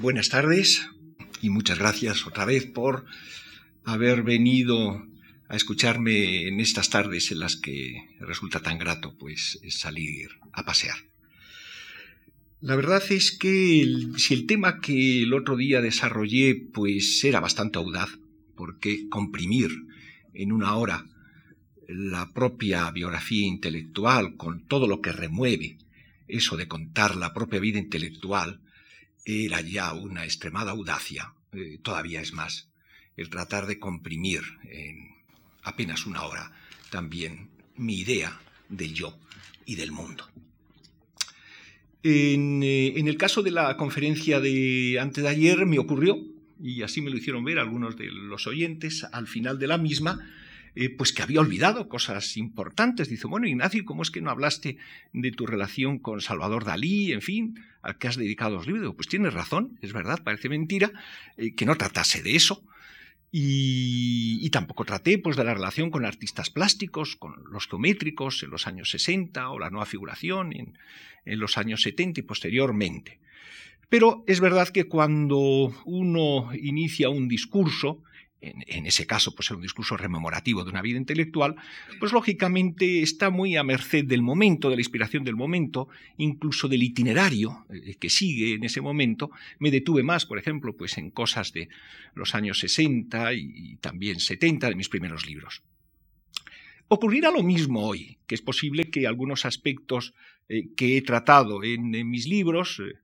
Buenas tardes y muchas gracias otra vez por haber venido a escucharme en estas tardes en las que resulta tan grato pues salir a pasear. La verdad es que si el tema que el otro día desarrollé pues era bastante audaz, porque comprimir en una hora la propia biografía intelectual con todo lo que remueve eso de contar la propia vida intelectual, era ya una extremada audacia, eh, todavía es más, el tratar de comprimir en apenas una hora también mi idea del yo y del mundo. En, eh, en, el caso de la conferencia de antes de ayer me ocurrió, y así me lo hicieron ver algunos de los oyentes, al final de la misma, eh, pues que había olvidado cosas importantes. Dice, bueno, Ignacio, ¿cómo es que no hablaste de tu relación con Salvador Dalí, en fin, al que has dedicado los libros? pues tienes razón, es verdad, parece mentira eh, que no tratase de eso. Y, tampoco traté pues, de la relación con artistas plásticos, con los geométricos en los años 60 o la nueva figuración en los años 70 y posteriormente. Pero es verdad que cuando uno inicia un discurso, en, ese caso, pues un discurso rememorativo de una vida intelectual, pues lógicamente está muy a merced del momento, de la inspiración del momento, incluso del itinerario eh, que sigue en ese momento. Me detuve más, por ejemplo, pues en cosas de los años 60 y, también 70 de mis primeros libros. Ocurrirá lo mismo hoy, que es posible que algunos aspectos eh, que he tratado en, mis libros, eh,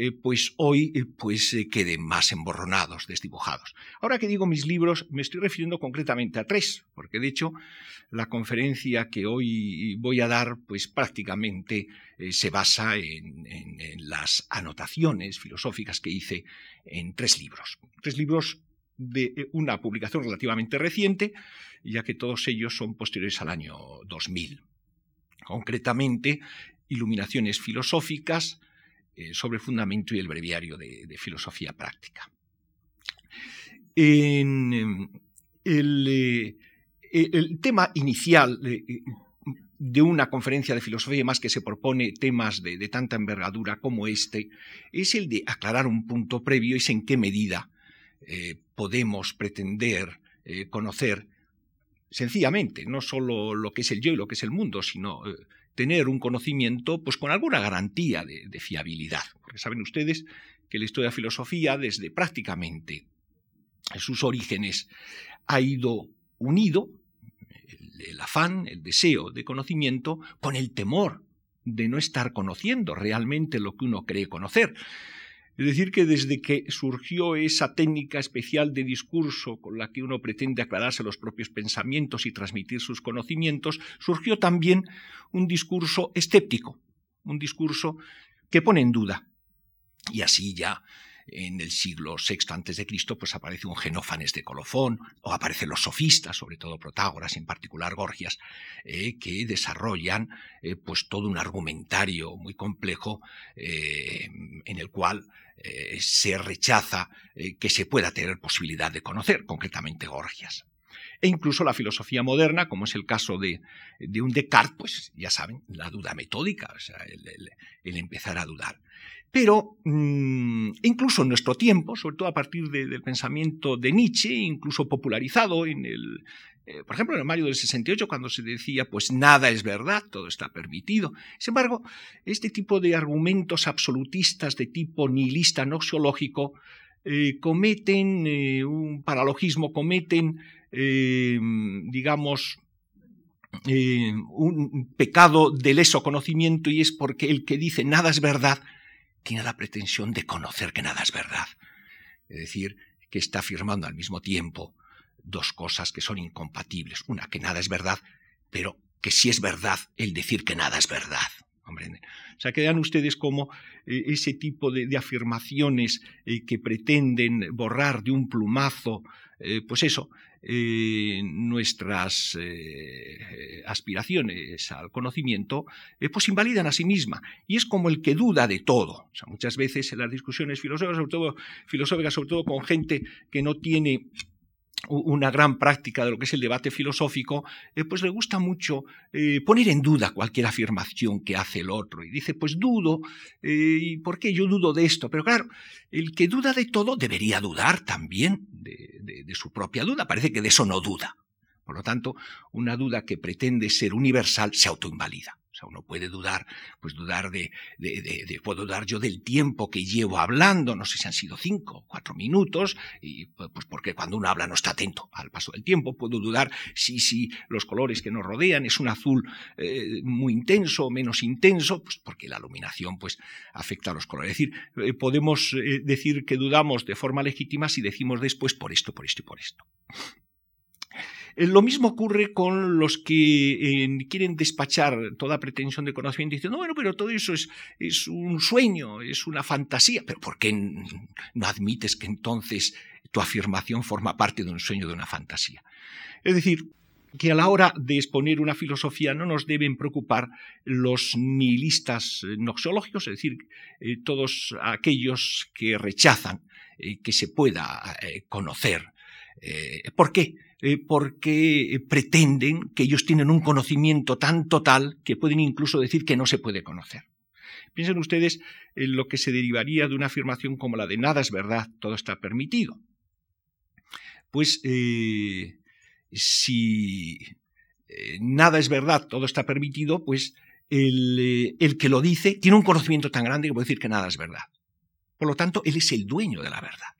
eh, pues hoy eh, pues, eh, queden más emborronados, desdibujados. Ahora que digo mis libros, me estoy refiriendo concretamente a tres, porque de hecho la conferencia que hoy voy a dar, pues prácticamente se basa en, las anotaciones filosóficas que hice en tres libros. Tres libros de una publicación relativamente reciente, ya que todos ellos son posteriores al año 2000. Concretamente, Iluminaciones filosóficas, eh, sobre el fundamento y el breviario de, filosofía práctica. Em, eh, el, tema inicial de una conferencia de filosofía más que se propone temas de, tanta envergadura como este, es el de aclarar un punto previo, es en qué medida eh, podemos pretender conocer sencillamente, no solo lo que es el yo y lo que es el mundo, sino tener un conocimiento pues con alguna garantía de, fiabilidad. Porque saben ustedes que la historia de filosofía desde prácticamente sus orígenes ha ido unido el, afán, el deseo de conocimiento con el temor de no estar conociendo realmente lo que uno cree conocer. Es decir, que desde que surgió esa técnica especial de discurso con la que uno pretende aclararse los propios pensamientos y transmitir sus conocimientos, surgió también un discurso escéptico, un discurso que pone en duda. Y así ya en el siglo VI antes de Cristo, pues aparece un Genófanes de Colofón, o aparecen los sofistas, sobre todo Protágoras, en particular Gorgias, eh, que desarrollan eh, pues todo un argumentario muy complejo eh, en el cual se rechaza que se pueda tener posibilidad de conocer, concretamente Gorgias. E incluso la filosofía moderna, como es el caso de, un Descartes, pues ya saben, la duda metódica, o sea, el empezar a dudar. Pero mm, incluso en nuestro tiempo, sobre todo a partir del pensamiento de Nietzsche, incluso popularizado en el, eh, por ejemplo, en el mayo del 68, cuando se decía, pues nada es verdad, todo está permitido. Sin embargo, este tipo de argumentos absolutistas de tipo nihilista noxiológico eh, cometen eh, un paralogismo, cometen, digamos, un pecado del leso conocimiento y es porque el que dice nada es verdad tiene la pretensión de conocer que nada es verdad. Es decir, que está afirmando al mismo tiempo dos cosas que son incompatibles. Una, que nada es verdad, pero que sí es verdad el decir que nada es verdad. O sea, que vean ustedes cómo eh, ese tipo de, afirmaciones eh, que pretenden borrar de un plumazo, eh, pues eso, nuestras aspiraciones al conocimiento, pues invalidan a sí misma. Y es como el que duda de todo. O sea, muchas veces en las discusiones filosóficas, sobre todo con gente que no tiene una gran práctica de lo que es el debate filosófico, eh, pues le gusta mucho eh, poner en duda cualquier afirmación que hace el otro. Y dice, pues dudo, eh, ¿y por qué yo dudo de esto? Pero claro, el que duda de todo debería dudar también de su propia duda. Parece que de eso no duda. Por lo tanto, una duda que pretende ser universal se autoinvalida. Uno puede dudar, pues dudar de, de, puedo dudar yo del tiempo que llevo hablando, no sé si han sido cinco o cuatro minutos, y pues porque cuando uno habla no está atento al paso del tiempo, puedo dudar si, si los colores que nos rodean es un azul eh, muy intenso o menos intenso, pues porque la iluminación pues afecta a los colores. Es decir, eh, podemos eh, decir que dudamos de forma legítima si decimos después por esto, por esto y por esto. Eh, lo mismo ocurre con los que eh, quieren despachar toda pretensión de conocimiento diciendo, bueno, pero todo eso es, es un sueño, es una fantasía. Pero ¿por qué no admites que entonces tu afirmación forma parte de un sueño, de una fantasía? Es decir, que a la hora de exponer una filosofía no nos deben preocupar los nihilistas noxológicos, es decir, eh, todos aquellos que rechazan que se pueda conocer. ¿Por qué? Eh, porque pretenden que ellos tienen un conocimiento tan total que pueden incluso decir que no se puede conocer. Piensen ustedes en lo que se derivaría de una afirmación como la de nada es verdad, todo está permitido. Pues eh, si eh, nada es verdad, todo está permitido, pues el, que lo dice tiene un conocimiento tan grande que puede decir que nada es verdad. Por lo tanto, él es el dueño de la verdad.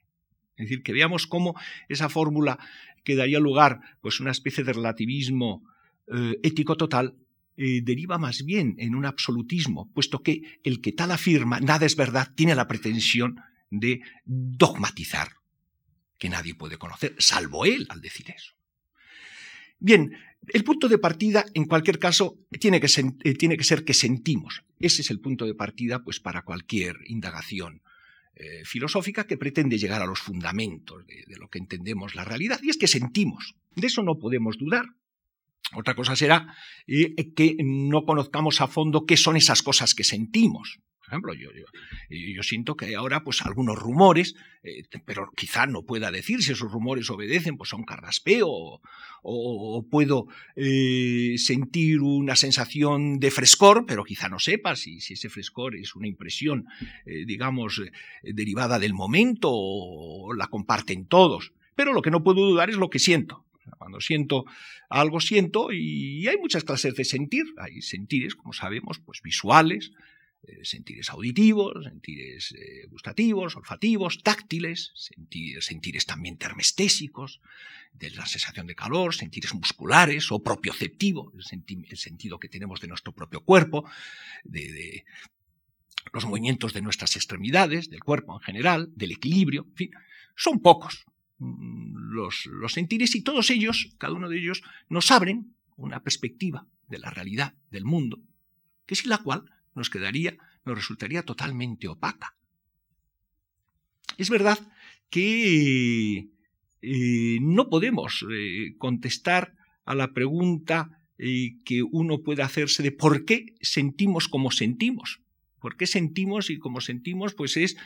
Es decir, que veamos cómo esa fórmula que daría lugar pues, una especie de relativismo eh, ético total eh, deriva más bien en un absolutismo, puesto que el que tal afirma nada es verdad tiene la pretensión de dogmatizar, que nadie puede conocer, salvo él al decir eso. Bien, el punto de partida, en cualquier caso, tiene que, eh, tiene que ser que sentimos. Ese es el punto de partida pues, para cualquier indagación eh, filosófica que pretende llegar a los fundamentos de, lo que entendemos la realidad, y es que sentimos. De eso no podemos dudar. Otra cosa será eh, que no conozcamos a fondo qué son esas cosas que sentimos. Por ejemplo, yo, yo, siento que ahora pues, algunos rumores, eh, pero quizá no pueda decir si esos rumores obedecen pues, un carraspeo o, puedo eh, sentir una sensación de frescor, pero quizá no sepa si, si ese frescor es una impresión, eh, digamos, derivada del momento o la comparten todos. Pero lo que no puedo dudar es lo que siento. Cuando siento algo, siento, y hay muchas clases de sentir. Hay sentires, como sabemos, pues visuales, eh, sentires auditivos, sentires eh, gustativos, olfativos, táctiles, sentires también termestésicos, de la sensación de calor, sentires musculares o propioceptivo, el, sentido que tenemos de nuestro propio cuerpo, de, los movimientos de nuestras extremidades, del cuerpo en general, del equilibrio, en fin, son pocos. Mm, los, los sentires y todos ellos, cada uno de ellos, nos abren una perspectiva de la realidad, del mundo, que sin la cual nos quedaría, nos resultaría totalmente opaca. Es verdad que eh, no podemos eh, contestar a la pregunta eh, que uno puede hacerse de por qué sentimos como sentimos. ¿Por qué sentimos y como sentimos? Pues es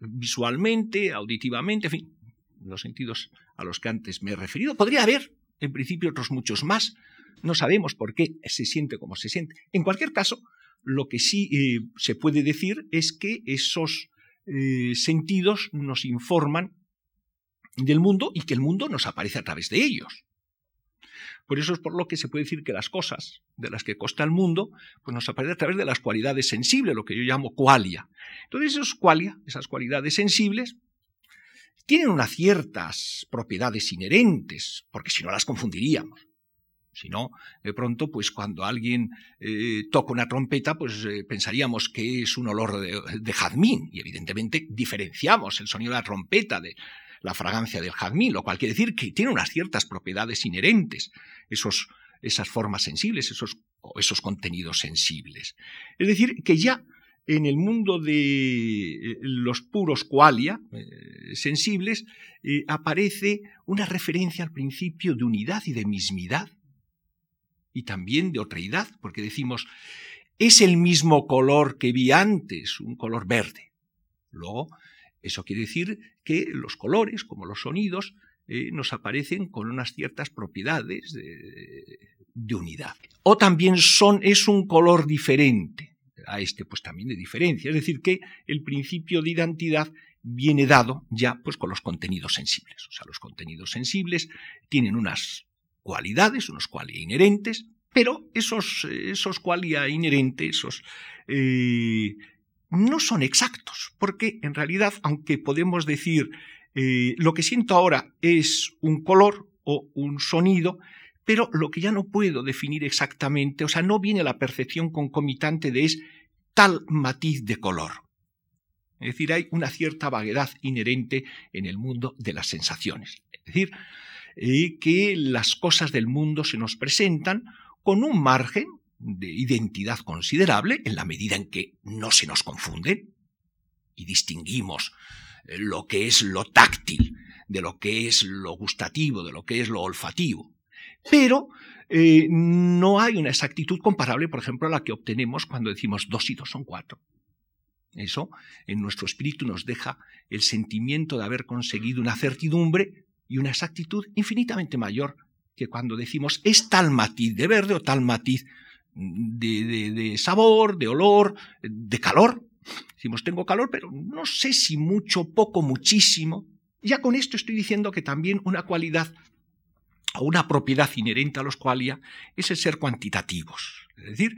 visualmente, auditivamente, en fin, los sentidos a los que antes me he referido. Podría haber, en principio, otros muchos más. No sabemos por qué se siente como se siente. En cualquier caso, lo que sí eh, se puede decir es que esos eh, sentidos nos informan del mundo y que el mundo nos aparece a través de ellos. Por eso es por lo que se puede decir que las cosas de las que consta el mundo, pues nos aparecen a través de las cualidades sensibles, lo que yo llamo qualia. Entonces, esos qualia, esas cualidades sensibles, tienen unas ciertas propiedades inherentes, porque si no las confundiríamos. Si no, de pronto, pues cuando alguien eh, toca una trompeta, pues eh, pensaríamos que es un olor de, jazmín. Y evidentemente diferenciamos el sonido de la trompeta de la fragancia del jazmín, lo cual quiere decir que tiene unas ciertas propiedades inherentes, esos, esas formas sensibles, esos, esos contenidos sensibles. Es decir, que ya en el mundo de eh, los puros qualia sensibles aparece una referencia al principio de unidad y de mismidad y también de otreidad, porque decimos, es el mismo color que vi antes, un color verde. Luego, eso quiere decir que los colores, como los sonidos, eh, nos aparecen con unas ciertas propiedades de, de, unidad. O también son, es un color diferente a este, pues también de diferencia. Es decir, que el principio de identidad viene dado ya pues con los contenidos sensibles. O sea, los contenidos sensibles tienen unas cualidades, unos cualidades inherentes, pero esos, esos qualia inherentes, esos, eh, no son exactos, porque en realidad, aunque podemos decir eh, lo que siento ahora es un color o un sonido, pero lo que ya no puedo definir exactamente, o sea, no viene la percepción concomitante de es tal matiz de color. Es decir, hay una cierta vaguedad inherente en el mundo de las sensaciones. Es decir, que las cosas del mundo se nos presentan con un margen de identidad considerable en la medida en que no se nos confunden y distinguimos lo que es lo táctil de lo que es lo gustativo, de lo que es lo olfativo. Pero eh, no hay una exactitud comparable, por ejemplo, a la que obtenemos cuando decimos dos y dos son cuatro. Eso en nuestro espíritu nos deja el sentimiento de haber conseguido una certidumbre y una exactitud infinitamente mayor que cuando decimos es tal matiz de verde o tal matiz de, sabor, de olor, de calor. Decimos, tengo calor, pero no sé si mucho, poco, muchísimo. Ya con esto estoy diciendo que también una cualidad o una propiedad inherente a los qualia es el ser cuantitativos. Es decir,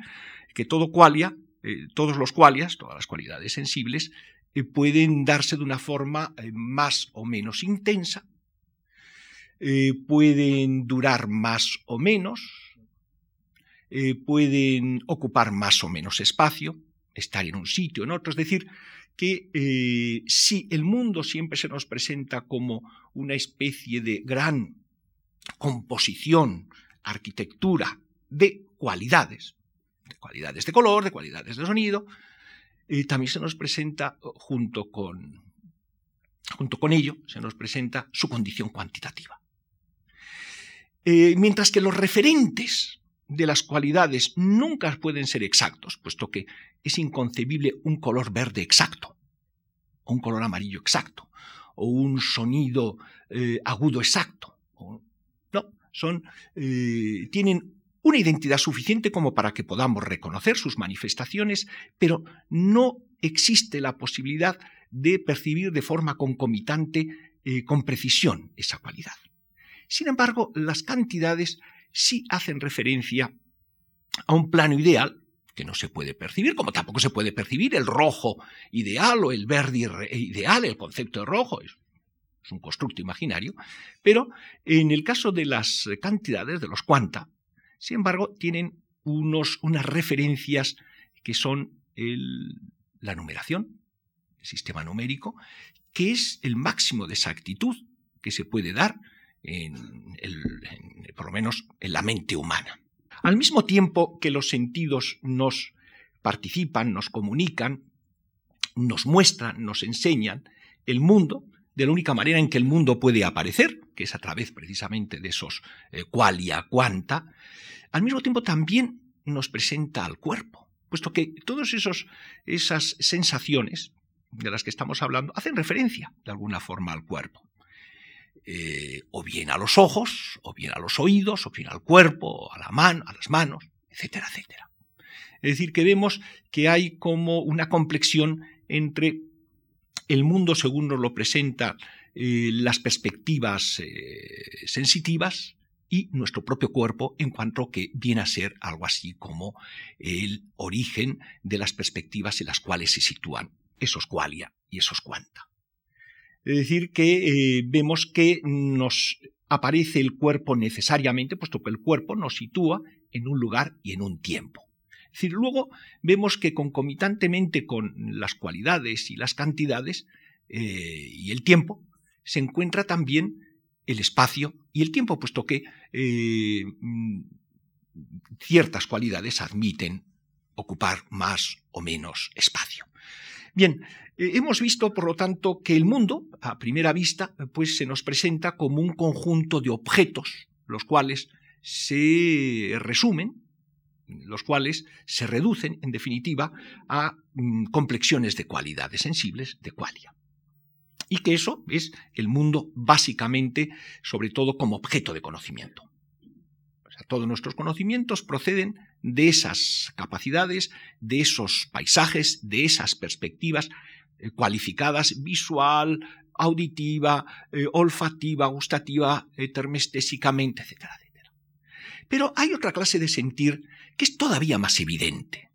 que todo qualia, eh, todos los qualias, todas las cualidades sensibles, eh, pueden darse de una forma eh, más o menos intensa eh, pueden durar más o menos, eh, pueden ocupar más o menos espacio, estar en un sitio, en otro. Es decir, que eh, si el mundo siempre se nos presenta como una especie de gran composición, arquitectura de cualidades, de cualidades de color, de cualidades de sonido, también se nos presenta junto con, junto con ello, se nos presenta su condición cuantitativa. Eh, mientras que los referentes de las cualidades nunca pueden ser exactos, puesto que es inconcebible un color verde exacto, o un color amarillo exacto, o un sonido eh, agudo exacto. no, son, eh, tienen una identidad suficiente como para que podamos reconocer sus manifestaciones, pero no existe la posibilidad de percibir de forma concomitante con precisión esa cualidad. Sin embargo, las cantidades sí hacen referencia a un plano ideal que no se puede percibir, como tampoco se puede percibir el rojo ideal o el verde ideal, el concepto de rojo. Es, un constructo imaginario, pero en el caso de las cantidades, de los cuanta, sin embargo, tienen unos, unas referencias que son la numeración, el sistema numérico, que es el máximo de exactitud que se puede dar en, por lo menos en la mente humana. Al mismo tiempo que los sentidos nos participan, nos comunican, nos muestran, nos enseñan el mundo, de la única manera en que el mundo puede aparecer, que es a través precisamente de esos eh, qualia quanta, al mismo tiempo también nos presenta al cuerpo, puesto que todas esas sensaciones de las que estamos hablando hacen referencia de alguna forma al cuerpo. Eh, o bien a los ojos, o bien a los oídos, o bien al cuerpo, a la mano, a las manos, etcétera, etcétera. Es decir, que vemos que hay como una complexión entre el mundo según nos lo presenta eh, las perspectivas eh, sensitivas y nuestro propio cuerpo en cuanto que viene a ser algo así como el origen de las perspectivas en las cuales se sitúan esos qualia y esos quanta. Es decir, que eh, vemos que nos aparece el cuerpo necesariamente, puesto que el cuerpo nos sitúa en un lugar y en un tiempo. Es decir, luego vemos que concomitantemente con las cualidades y las cantidades eh, y el tiempo, se encuentra también el espacio y el tiempo, puesto que eh, mm, ciertas cualidades admiten ocupar más o menos espacio. Bien, hemos visto, por lo tanto, que el mundo, a primera vista, pues se nos presenta como un conjunto de objetos, los cuales se resumen, los cuales se reducen, en definitiva, a mm, complexiones de cualidades sensibles de qualia. Y que eso es el mundo básicamente, sobre todo como objeto de conocimiento. todos nuestros conocimientos proceden de esas capacidades, de esos paisajes, de esas perspectivas eh, cualificadas visual, auditiva, eh, olfativa, gustativa, eh, termestésicamente, etcétera, etcétera. Pero hay otra clase de sentir que es todavía más evidente.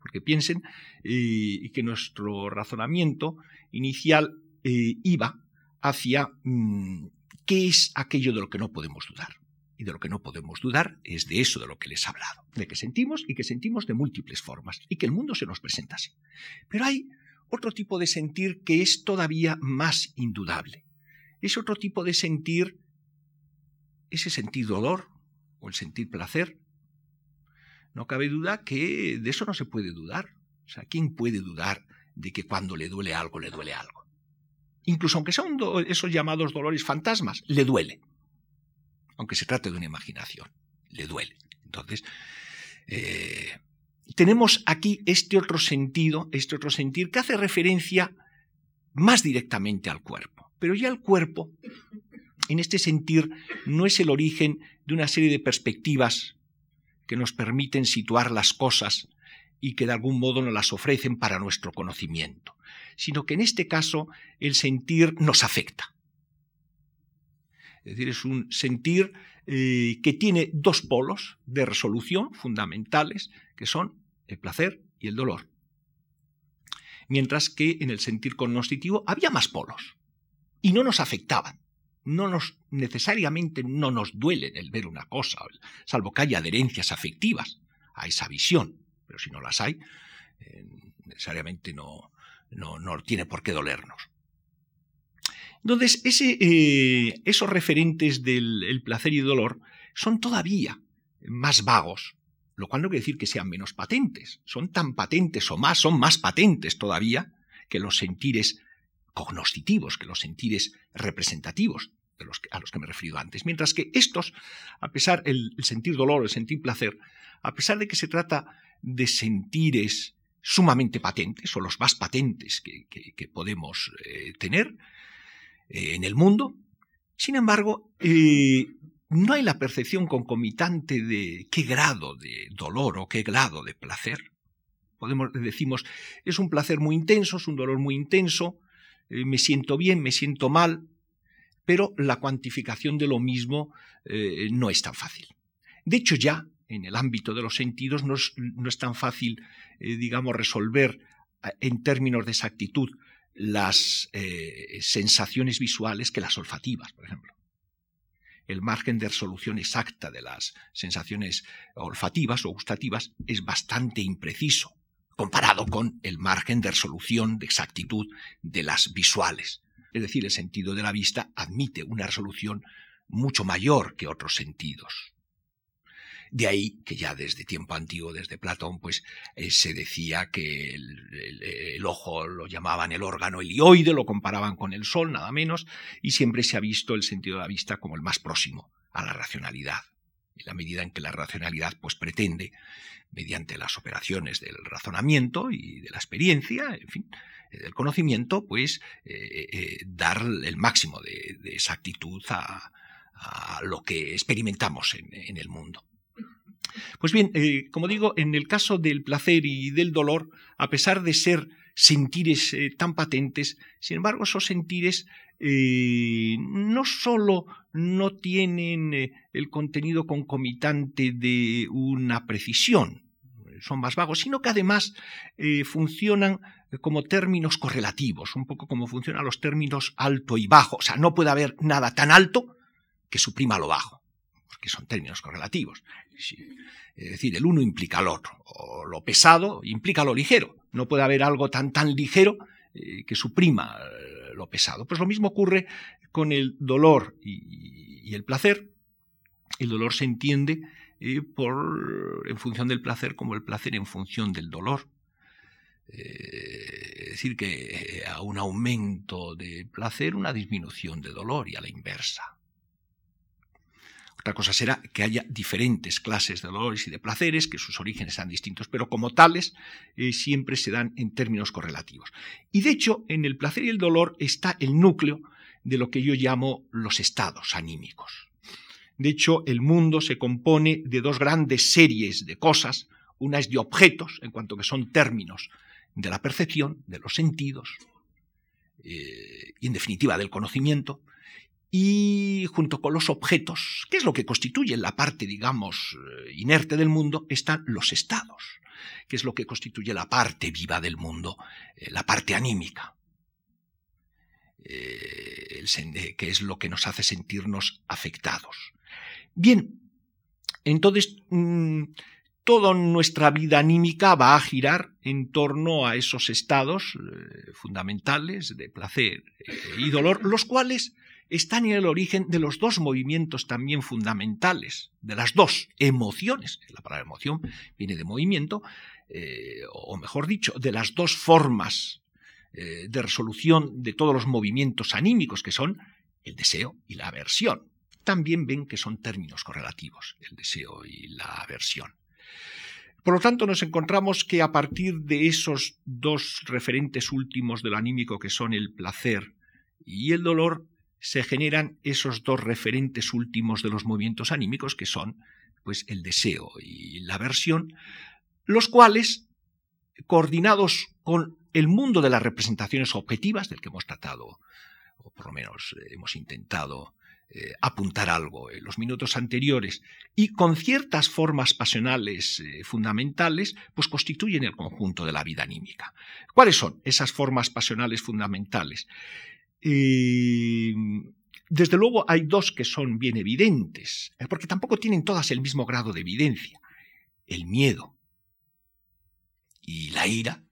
Porque piensen que nuestro razonamiento inicial iba hacia mm, qué es aquello de lo que no podemos dudar. Y de lo que no podemos dudar es de eso de lo que les he hablado, de que sentimos y que sentimos de múltiples formas, y que el mundo se nos presenta así. Pero hay otro tipo de sentir que es todavía más indudable. Es otro tipo de sentir, ese sentir dolor o el sentir placer. No cabe duda que de eso no se puede dudar. O sea, ¿quién puede dudar de que cuando le duele algo, le duele algo? Incluso aunque sean esos llamados dolores fantasmas, le duele aunque se trate de una imaginación, le duele. Entonces, eh, tenemos aquí este otro sentido, este otro sentir que hace referencia más directamente al cuerpo. Pero ya el cuerpo, en este sentir, no es el origen de una serie de perspectivas que nos permiten situar las cosas y que de algún modo nos las ofrecen para nuestro conocimiento, sino que en este caso el sentir nos afecta. Es decir, es un sentir eh, que tiene dos polos de resolución fundamentales, que son el placer y el dolor. Mientras que en el sentir cognoscitivo había más polos y no nos afectaban. No nos necesariamente no nos duele el ver una cosa, salvo que haya adherencias afectivas a esa visión. Pero si no las hay, eh, necesariamente no, no, no tiene por qué dolernos. Entonces, eh, esos referentes del placer y dolor son todavía más vagos, lo cual no quiere decir que sean menos patentes. Son tan patentes o más, son más patentes todavía que los sentires cognoscitivos, que los sentires representativos a los que me he referido antes. Mientras que estos, a pesar el, sentir dolor, el sentir placer, a pesar de que se trata de sentires sumamente patentes, o los más patentes que, podemos eh, tener, eh, en el mundo. Sin embargo, eh, no hay la percepción concomitante de qué grado de dolor o qué grado de placer. Podemos decimos, es un placer muy intenso, es un dolor muy intenso, eh, me siento bien, me siento mal, pero la cuantificación de lo mismo no es tan fácil. De hecho, ya en el ámbito de los sentidos no es tan fácil, digamos, resolver en términos de exactitud las eh, sensaciones visuales que las olfativas, por ejemplo. El margen de resolución exacta de las sensaciones olfativas o gustativas es bastante impreciso comparado con el margen de resolución de exactitud de las visuales. Es decir, el sentido de la vista admite una resolución mucho mayor que otros sentidos. De ahí que ya desde tiempo antiguo, desde Platón, pues eh, se decía que el, ojo lo llamaban el órgano helioide, lo comparaban con el sol, nada menos, y siempre se ha visto el sentido de la vista como el más próximo a la racionalidad. En la medida en que la racionalidad pues pretende, mediante las operaciones del razonamiento y de la experiencia, en fin, eh, del conocimiento, pues eh, dar el máximo de, exactitud a, lo que experimentamos en el mundo. Pues bien, eh, como digo, en el caso del placer y del dolor, a pesar de ser sentires eh, tan patentes, sin embargo, esos sentires eh, no sólo no tienen el contenido concomitante de una precisión, son más vagos, sino que además funcionan como términos correlativos, un poco como funcionan los términos alto y bajo. O sea, no puede haber nada tan alto que suprima lo bajo que son términos correlativos. Es decir, el uno implica al otro, o lo pesado implica lo ligero. No puede haber algo tan, tan ligero eh, que suprima eh, lo pesado. Pues lo mismo ocurre con el dolor y, el placer. El dolor se entiende eh, por, en función del placer como el placer en función del dolor. es decir, que a un aumento de placer, una disminución de dolor y a la inversa. Otra cosa será que haya diferentes clases de dolores y de placeres, que sus orígenes sean distintos, pero como tales eh, siempre se dan en términos correlativos. Y de hecho, en el placer y el dolor está el núcleo de lo que yo llamo los estados anímicos. De hecho, el mundo se compone de dos grandes series de cosas. Una es de objetos, en cuanto que son términos de la percepción, de los sentidos, eh, y en definitiva del conocimiento, y junto con los objetos, que es lo que constituye la parte, digamos, eh, inerte del mundo, están los estados, que es lo que constituye la parte viva del mundo, eh, la parte anímica, eh, que es lo que nos hace sentirnos afectados. Bien, entonces mm, toda nuestra vida anímica va a girar en torno a esos estados fundamentales de placer y dolor, los cuales están en el origen de los dos movimientos también fundamentales, de las dos emociones. La palabra emoción viene de movimiento, eh, o mejor dicho, de las dos formas eh, de resolución de todos los movimientos anímicos, que son el deseo y la aversión. También ven que son términos correlativos, el deseo y la aversión. Por lo tanto, nos encontramos que a partir de esos dos referentes últimos de lo anímico, que son el placer y el dolor, se generan esos dos referentes últimos de los movimientos anímicos, que son pues, el deseo y la aversión, los cuales, coordinados con el mundo de las representaciones objetivas, del que hemos tratado, o por lo menos eh, hemos intentado eh, apuntar algo en los minutos anteriores, y con ciertas formas pasionales eh, fundamentales, pues constituyen el conjunto de la vida anímica. ¿Cuáles son esas formas pasionales fundamentales? Desde luego hay dos que son bien evidentes, eh, porque tampoco tienen todas el mismo grado de evidencia. El miedo y la ira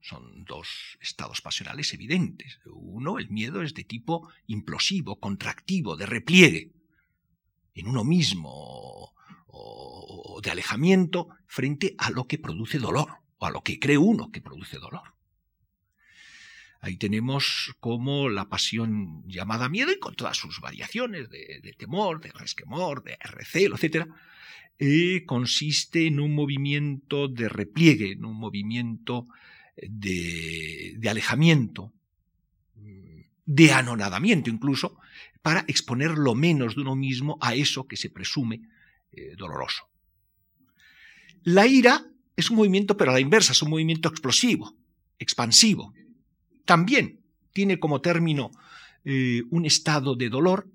son dos estados pasionales evidentes. Uno, el miedo, es de tipo implosivo, contractivo, de repliegue en uno mismo o de alejamiento frente a lo que produce dolor o a lo que cree uno que produce dolor. Ahí tenemos como la pasión llamada miedo y con todas sus variaciones de, temor, de resquemor, de recelo, etc., eh, consiste en un movimiento de repliegue, en un movimiento de, alejamiento, de anonadamiento incluso, para exponer lo menos de uno mismo a eso que se presume eh, doloroso. La ira es un movimiento, pero a la inversa, es un movimiento explosivo, expansivo, también tiene como término eh, un estado de dolor,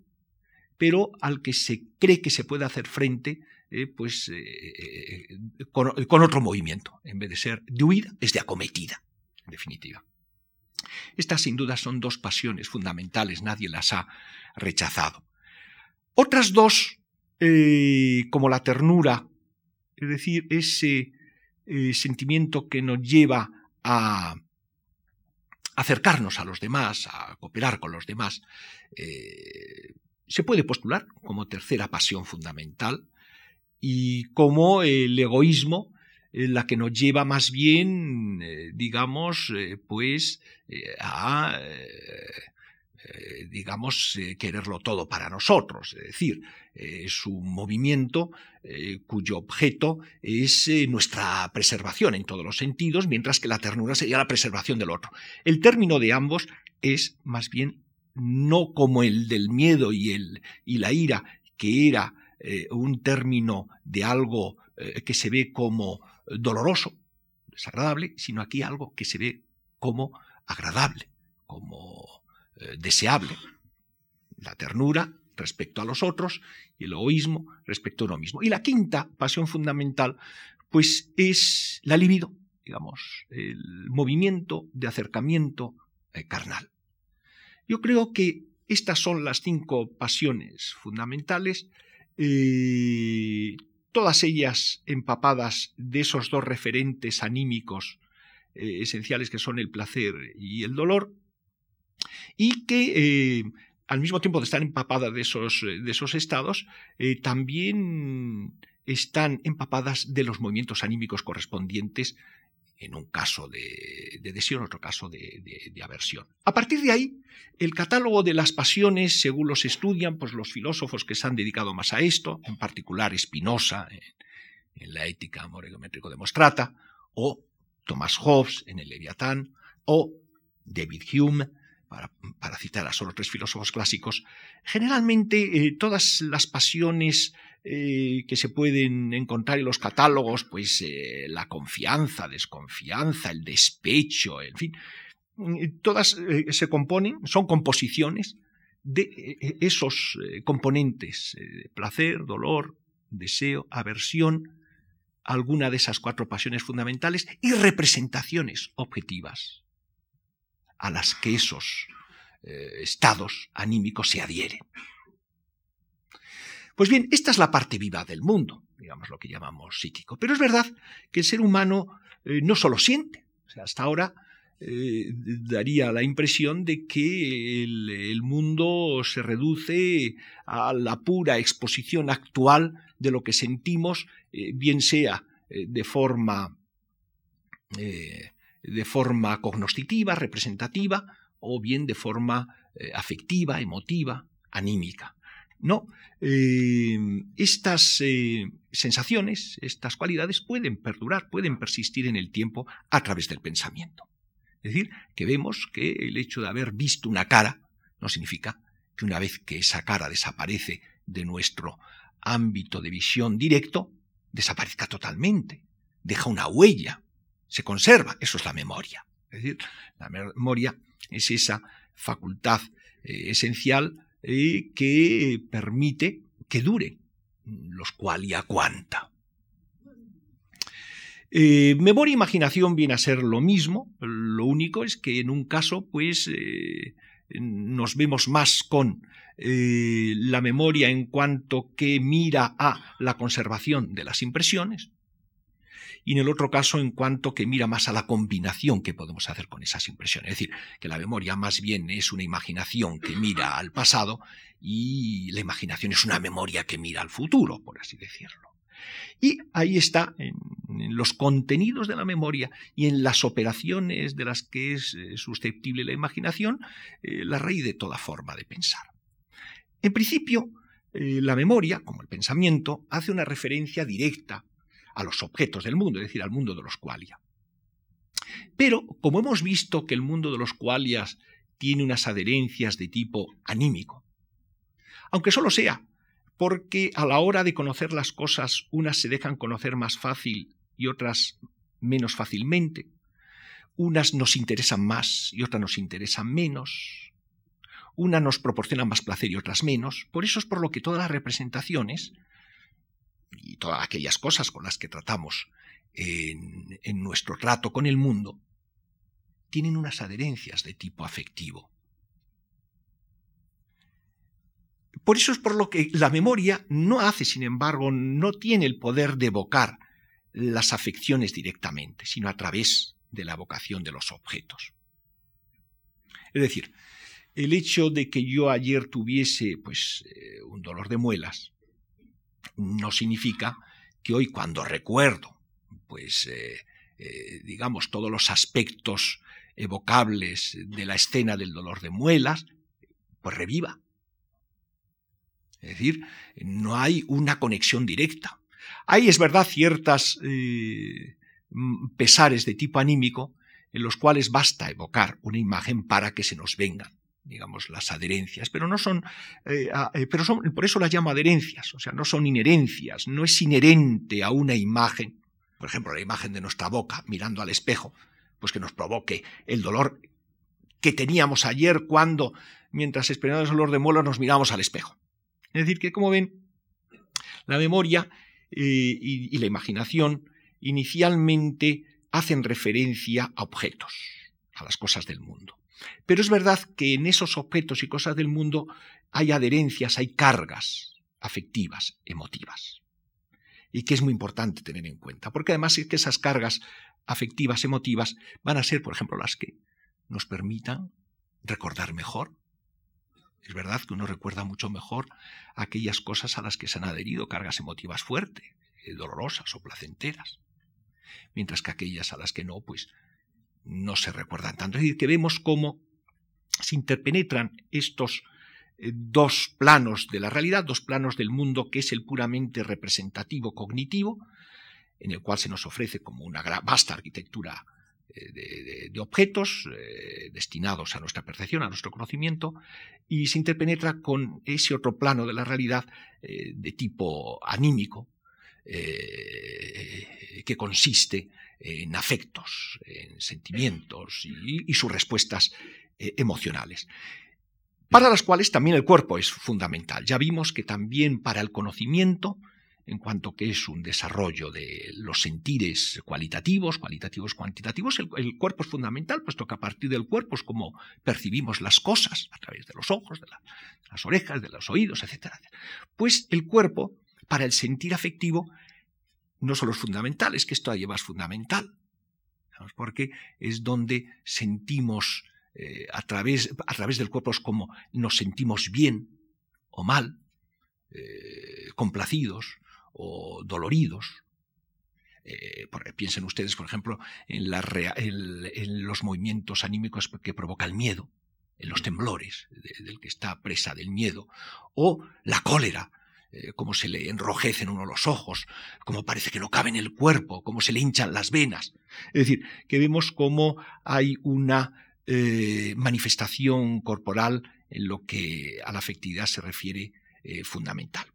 pero al que se cree que se puede hacer frente eh, pues, eh, con, con, otro movimiento. En vez de ser de huida, es de acometida, en definitiva. Estas sin duda son dos pasiones fundamentales, nadie las ha rechazado. Otras dos, como la ternura, es decir, ese sentimiento que nos lleva a, acercarnos a los demás, a cooperar con los demás, eh, se puede postular como tercera pasión fundamental y como el egoísmo eh, la que nos lleva más bien, eh, digamos, pues a eh, digamos, eh, quererlo todo para nosotros. Es decir, eh, es un movimiento cuyo objeto es nuestra preservación en todos los sentidos, mientras que la ternura sería la preservación del otro. El término de ambos es más bien no como el del miedo y, el, y la ira, que era un término de algo que se ve como doloroso, desagradable, sino aquí algo que se ve como agradable, como eh, deseable. La ternura respecto a los otros y el egoísmo respecto a uno mismo. Y la quinta pasión fundamental, pues es la libido, digamos, el movimiento de acercamiento eh, carnal. Yo creo que estas son las cinco pasiones fundamentales, eh, todas ellas empapadas de esos dos referentes anímicos esenciales que son el placer y el dolor, y que eh, al mismo tiempo de estar empapadas de esos, eh, de esos estados, eh, también están empapadas de los movimientos anímicos correspondientes en un caso de, deseo, en otro caso de, aversión. A partir de ahí, el catálogo de las pasiones, según los estudian, pues los filósofos que se han dedicado más a esto, en particular Spinoza en, la ética moregométrico demostrata, o Thomas Hobbes en el Leviatán, o David Hume, para, citar a solo tres filósofos clásicos, generalmente eh, todas las pasiones eh, que se pueden encontrar en los catálogos, pues eh, la confianza, desconfianza, el despecho, en fin, todas se componen, son composiciones de esos componentes, placer, dolor, deseo, aversión, alguna de esas cuatro pasiones fundamentales y representaciones objetivas a las que esos eh, estados anímicos se adhieren. Pues bien, esta es la parte viva del mundo, digamos lo que llamamos psíquico. Pero es verdad que el ser humano eh, no solo siente, o sea, hasta ahora eh, daría la impresión de que el, mundo se reduce a la pura exposición actual de lo que sentimos, bien sea de forma de forma cognoscitiva, representativa, o bien de forma eh, afectiva, emotiva, anímica. No, eh, estas eh, sensaciones, estas cualidades pueden perdurar, pueden persistir en el tiempo a través del pensamiento. Es decir, que vemos que el hecho de haber visto una cara no significa que una vez que esa cara desaparece de nuestro ámbito de visión directo, desaparezca totalmente, deja una huella, se conserva. Eso es la memoria. Es decir, la memoria es esa facultad eh, esencial eh, que permite que dure los cual y a cuanta. Eh, memoria e imaginación viene a ser lo mismo, lo único es que en un caso pues nos vemos más con la memoria en cuanto que mira a la conservación de las impresiones, y en el otro caso en cuanto que mira más a la combinación que podemos hacer con esas impresiones. Es decir, que la memoria más bien es una imaginación que mira al pasado y la imaginación es una memoria que mira al futuro, por así decirlo. Y ahí está, en, los contenidos de la memoria y en las operaciones de las que es eh, susceptible la imaginación, eh, la raíz de toda forma de pensar. En principio, eh, la memoria, como el pensamiento, hace una referencia directa a los objetos del mundo, es decir, al mundo de los qualia. Pero, como hemos visto que el mundo de los qualias tiene unas adherencias de tipo anímico, aunque solo sea porque a la hora de conocer las cosas unas se dejan conocer más fácil y otras menos fácilmente, unas nos interesan más y otras nos interesan menos, unas nos proporcionan más placer y otras menos, por eso es por lo que todas las representaciones y todas aquellas cosas con las que tratamos en, nuestro trato con el mundo, tienen unas adherencias de tipo afectivo. Por eso es por lo que la memoria no hace, sin embargo, no tiene el poder de evocar las afecciones directamente, sino a través de la evocación de los objetos. Es decir, el hecho de que yo ayer tuviese pues, eh, un dolor de muelas no significa que hoy cuando recuerdo, pues, eh, eh, digamos, todos los aspectos evocables de la escena del dolor de muelas, pues reviva. Es decir, no hay una conexión directa. Hay, es verdad, ciertas eh, pesares de tipo anímico en los cuales basta evocar una imagen para que se nos vengan digamos, las adherencias, pero no son, eh, eh, pero son, por eso las llamo adherencias, o sea, no son inherencias, no es inherente a una imagen, por ejemplo, la imagen de nuestra boca mirando al espejo, pues que nos provoque el dolor que teníamos ayer cuando, mientras esperábamos el dolor de muelas, nos miramos al espejo. Es decir, que como ven, la memoria eh, y la imaginación inicialmente hacen referencia a objetos, a las cosas del mundo. Pero es verdad que en esos objetos y cosas del mundo hay adherencias, hay cargas afectivas, emotivas. Y que es muy importante tener en cuenta, porque además es que esas cargas afectivas, emotivas, van a ser, por ejemplo, las que nos permitan recordar mejor. Es verdad que uno recuerda mucho mejor aquellas cosas a las que se han adherido cargas emotivas fuertes, eh, dolorosas o placenteras. mientras que aquellas a las que no, pues no se recuerdan tanto. Es decir, que vemos cómo se interpenetran estos eh, dos planos de la realidad, dos planos del mundo, que es el puramente representativo cognitivo, en el cual se nos ofrece como una vasta arquitectura eh, de, objetos eh, destinados a nuestra percepción, a nuestro conocimiento, y se interpenetra con ese otro plano de la realidad de tipo anímico, que consiste en afectos, en sentimientos y sus respuestas emocionales para las cuales también el cuerpo es fundamental. Ya vimos que también para el conocimiento, en cuanto que es un desarrollo de los sentires cualitativos, cualitativos, cuantitativos, el, cuerpo es fundamental, puesto que a partir del cuerpo es como percibimos las cosas, a través de los ojos, de, las orejas, de los oídos, etc. Pues el cuerpo, para el sentir afectivo, no solo es fundamental, es que esto lleva es fundamental, porque es donde sentimos eh, a, través, a través del cuerpo es como nos sentimos bien o mal, eh, complacidos o doloridos. Eh, piensen ustedes, por ejemplo, en, los movimientos anímicos que provoca el miedo, en los temblores del que está presa del miedo, o la cólera, cómo se le enrojecen uno los ojos, cómo parece que no cabe en el cuerpo, cómo se le hinchan las venas. Es decir, que vemos cómo hay una eh, manifestación corporal en lo que a la afectividad se refiere eh, fundamental.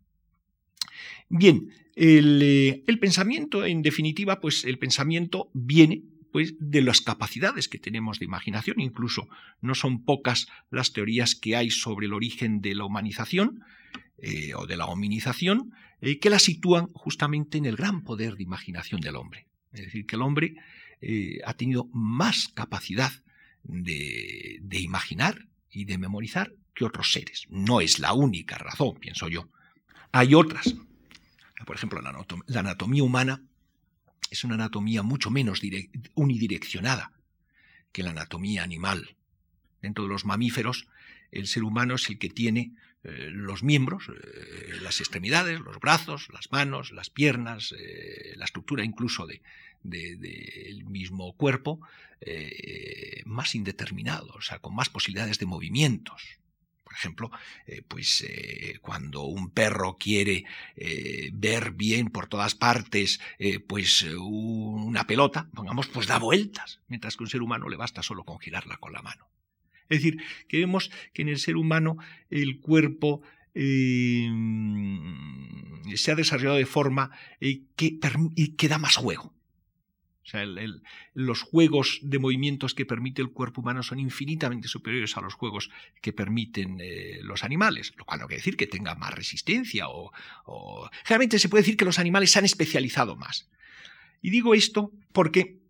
Bien, eh, el, pensamiento, en definitiva, pues el pensamiento viene pues, de las capacidades que tenemos de imaginación, incluso no son pocas las teorías que hay sobre el origen de la humanización o de la hominización, que la sitúan justamente en el gran poder de imaginación del hombre. Es decir, que el hombre ha tenido más capacidad de, imaginar y de memorizar que otros seres. No es la única razón, pienso yo. Hay otras. Por ejemplo, la, anatomía humana es una anatomía mucho menos unidireccionada que la anatomía animal. Dentro de los mamíferos, el ser humano es el que tiene eh, los miembros, eh, las extremidades, los brazos, las manos, las piernas, eh, la estructura incluso del de, mismo cuerpo, más indeterminado, o sea, con más posibilidades de movimientos. Por ejemplo, pues cuando un perro quiere ver bien por todas partes, pues una pelota, pongamos, pues da vueltas, mientras que un ser humano le basta solo con girarla con la mano. Es decir, que vemos que en el ser humano el cuerpo eh, se ha desarrollado de forma eh, que, que, da más juego. O sea, los juegos de movimientos que permite el cuerpo humano son infinitamente superiores a los juegos que permiten eh, los animales, lo cual no quiere decir que tenga más resistencia o, o... Se puede decir que los animales se han especializado más. Y digo esto porque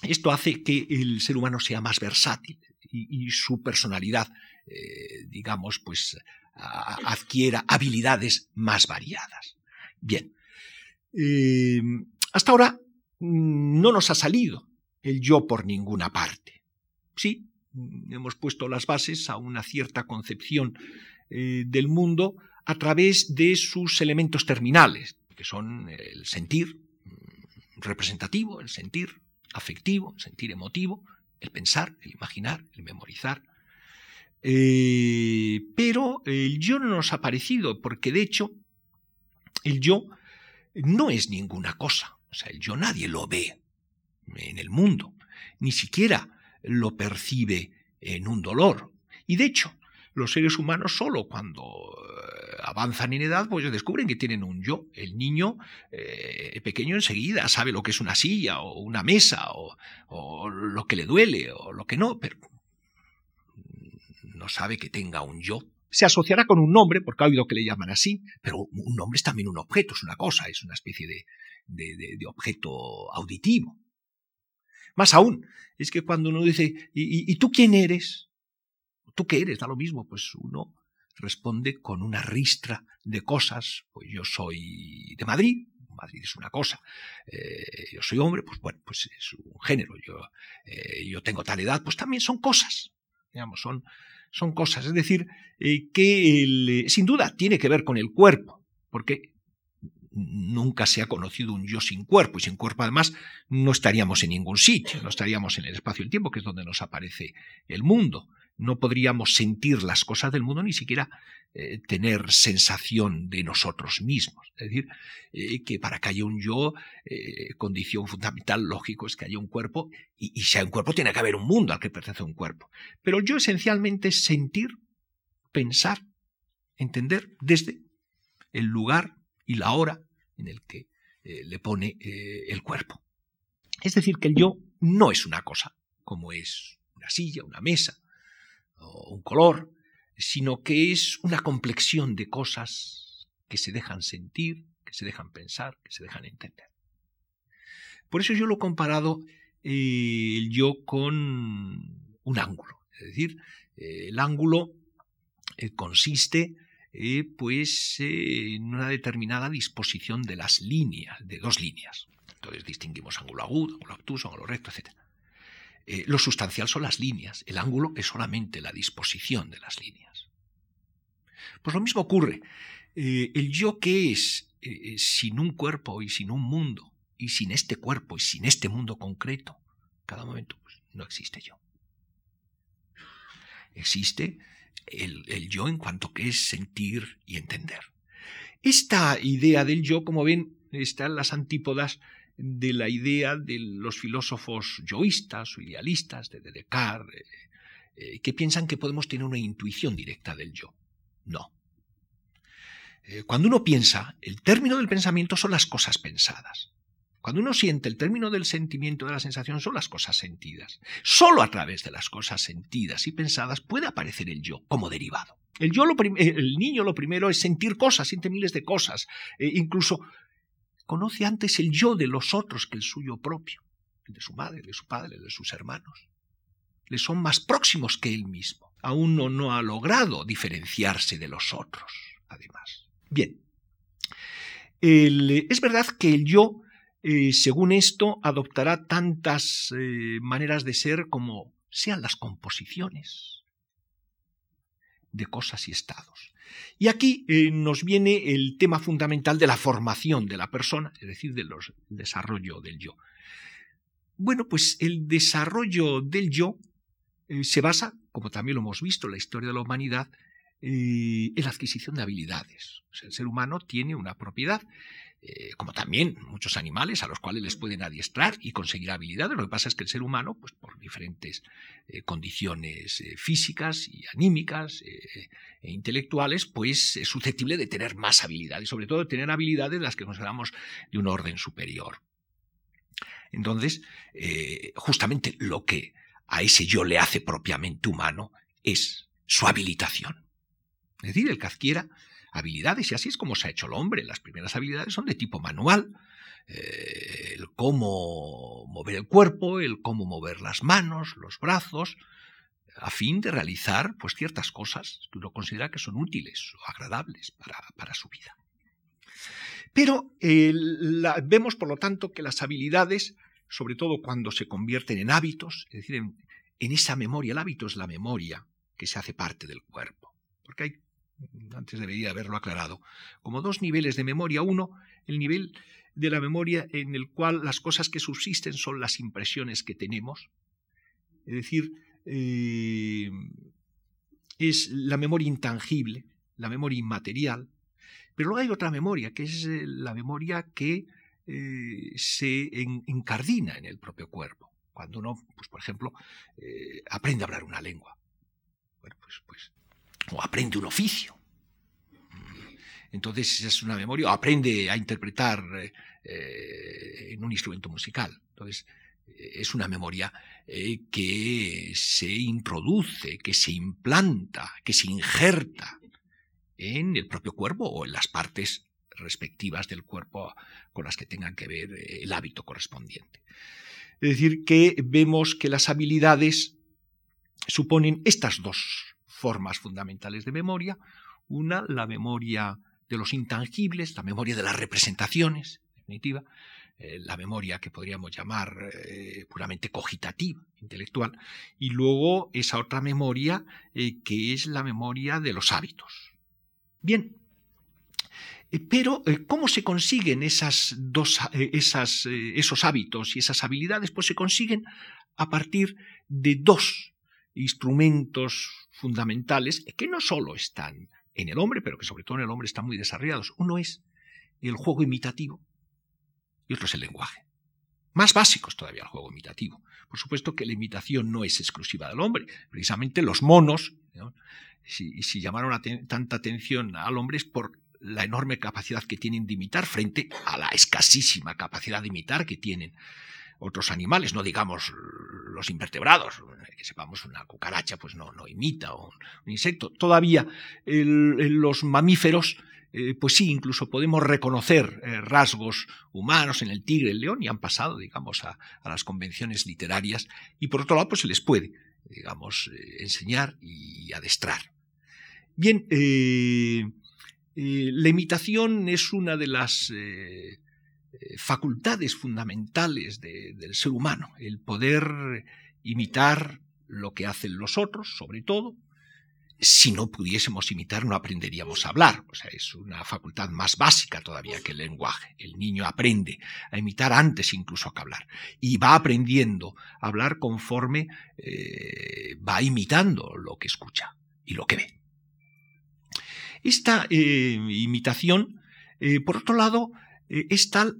esto hace que el ser humano sea más versátil y, su personalidad, eh, digamos, pues adquiera habilidades más variadas. Bien, eh, hasta ahora no nos ha salido el yo por ninguna parte. Sí, mm, hemos puesto las bases a una cierta concepción eh, del mundo a través de sus elementos terminales, que son el sentir mm, representativo, el sentir afectivo, el sentir emotivo, el pensar, el imaginar, el memorizar. Eh, pero el yo no nos ha parecido, porque de hecho el yo no es ninguna cosa. O sea, el yo nadie lo ve en el mundo, ni siquiera lo percibe en un dolor. Y de hecho, los seres humanos solo cuando eh, avanzan en edad, pues descubren que tienen un yo. El niño eh, pequeño enseguida sabe lo que es una silla o una mesa o, o, lo que le duele o lo que no, pero no sabe que tenga un yo. Se asociará con un nombre, porque ha oído que le llaman así, pero un nombre es también un objeto, es una cosa, es una especie de, de, objeto auditivo. Más aún, es que cuando uno dice, ¿y, ¿y, tú quién eres? ¿Tú qué eres? Da lo mismo, pues uno responde con una ristra de cosas, pues yo soy de Madrid, Madrid es una cosa, eh, yo soy hombre, pues bueno, pues es un género, yo, eh, yo tengo tal edad, pues también son cosas, digamos, son, son cosas, es decir, eh, que sin duda tiene que ver con el cuerpo, porque nunca se ha conocido un yo sin cuerpo, y sin cuerpo además no estaríamos en ningún sitio, no estaríamos en el espacio y el tiempo, que es donde nos aparece el mundo. No podríamos sentir las cosas del mundo, ni siquiera eh, tener sensación de nosotros mismos. Es decir, eh, que para que haya un yo, eh, condición fundamental, lógico, es que haya un cuerpo, y, y si hay un cuerpo tiene que haber un mundo al que pertenece un cuerpo. Pero el yo esencialmente es sentir, pensar, entender desde el lugar y la hora en el que le pone el cuerpo. Es decir, que el yo no es una cosa, como es una silla, una mesa o un color, sino que es una complexión de cosas que se dejan sentir, que se dejan pensar, que se dejan entender. Por eso yo lo he comparado eh, el yo con un ángulo. Es decir, eh, el ángulo eh, pues en una determinada disposición de las líneas, de dos líneas. Entonces distinguimos ángulo agudo, ángulo obtuso, ángulo recto, etc. lo sustancial son las líneas, el ángulo es solamente la disposición de las líneas. Pues lo mismo ocurre. Eh, el yo que es eh, eh, sin un cuerpo y sin un mundo, y sin este cuerpo y sin este mundo concreto, cada momento pues, no existe yo. Existe el, yo en cuanto que es sentir y entender. Esta idea del yo, como ven, está en las antípodas de la idea de los filósofos yoístas o idealistas, de Descartes, que piensan que podemos tener una intuición directa del yo. No. Eh, cuando uno piensa, el término del pensamiento son las cosas pensadas. Cuando uno siente, el término del sentimiento, de la sensación, son las cosas sentidas. Solo a través de las cosas sentidas y pensadas puede aparecer el yo como derivado. El, yo eh, el niño lo primero es sentir cosas, siente miles de cosas. Eh, incluso conoce antes el yo de los otros que el suyo propio, el de su madre, el de su padre, el de sus hermanos. Le son más próximos que él mismo aún no, ha logrado diferenciarse de los otros, además. Bien, es verdad que el yo, eh, según esto, adoptará tantas eh, maneras de ser como sean las composiciones de cosas y estados. Y aquí eh, nos viene el tema fundamental de la formación de la persona, es decir, del desarrollo del yo. Bueno, pues el desarrollo del yo se basa como también lo hemos visto en la historia de la humanidad, en la adquisición de habilidades. el ser humano tiene una propiedad, eh, como también muchos animales a los cuales les pueden adiestrar y conseguir habilidades. Lo que pasa es que el ser humano, pues por diferentes eh, condiciones físicas y anímicas e intelectuales, pues es susceptible de tener más habilidades, sobre todo de tener habilidades las que consideramos de un orden superior. Entonces, justamente lo que a ese yo le hace propiamente humano es su habilitación. Es decir, el que adquiera habilidades, y así es como se ha hecho el hombre. Las primeras habilidades son de tipo manual, eh, el cómo mover el cuerpo, el cómo mover las manos, los brazos, a fin de realizar pues, ciertas cosas que uno considera que son útiles o agradables para, su vida. Pero vemos, por lo tanto, que las habilidades sobre todo cuando se convierten en hábitos, es decir, en, esa memoria. El hábito es la memoria que se hace parte del cuerpo. Porque hay, antes debería haberlo aclarado, como dos niveles de memoria. Uno, el nivel de la memoria en el cual las cosas que subsisten son las impresiones que tenemos. Es decir, eh, es la memoria intangible, la memoria inmaterial. Pero luego hay otra memoria, que es eh, la memoria que eh, se encardina en el propio cuerpo. Cuando uno, pues, por ejemplo, aprende a hablar una lengua, bueno, pues, pues, o aprende un oficio. Entonces es una memoria, o aprende a interpretar eh, en un instrumento musical. Entonces es una memoria que se introduce, que se implanta, que se injerta en el propio cuerpo o en las partes respectivas del cuerpo con las que tengan que ver eh, el hábito correspondiente. Es decir, que vemos que las habilidades suponen estas dos formas fundamentales de memoria. Una, la memoria de los intangibles, la memoria de las representaciones, en definitiva, eh, la memoria que podríamos llamar eh, puramente cogitativa, intelectual, y luego esa otra memoria que es la memoria de los hábitos. Bien, Eh, pero, eh, ¿cómo se consiguen dos, eh, esos hábitos y esas habilidades? Pues se consiguen a partir de dos instrumentos fundamentales que no solo están en el hombre, pero que sobre todo en el hombre están muy desarrollados. Uno es el juego imitativo y otro es el lenguaje. Más básicos todavía el juego imitativo. Por supuesto que la imitación no es exclusiva del hombre. Precisamente los monos, si, si, llamaron tanta atención al hombre es por la enorme capacidad que tienen de imitar frente a la escasísima capacidad de imitar que tienen otros animales, no digamos los invertebrados, que sepamos una cucaracha pues no, no imita o un insecto. Todavía los mamíferos eh, pues sí, incluso podemos reconocer eh, rasgos humanos en el tigre, el león, y han pasado, digamos, a, las convenciones literarias, y por otro lado, pues se les puede, digamos, eh, enseñar y adestrar. Bien, la imitación es una de las facultades fundamentales del ser humano, el poder imitar lo que hacen los otros, sobre todo, si no pudiésemos imitar no aprenderíamos a hablar. O sea, es una facultad más básica todavía que el lenguaje. El niño aprende a imitar antes incluso que hablar. Y va aprendiendo a hablar conforme eh, va imitando lo que escucha y lo que ve. Esta eh, imitación, eh, por otro lado, es tal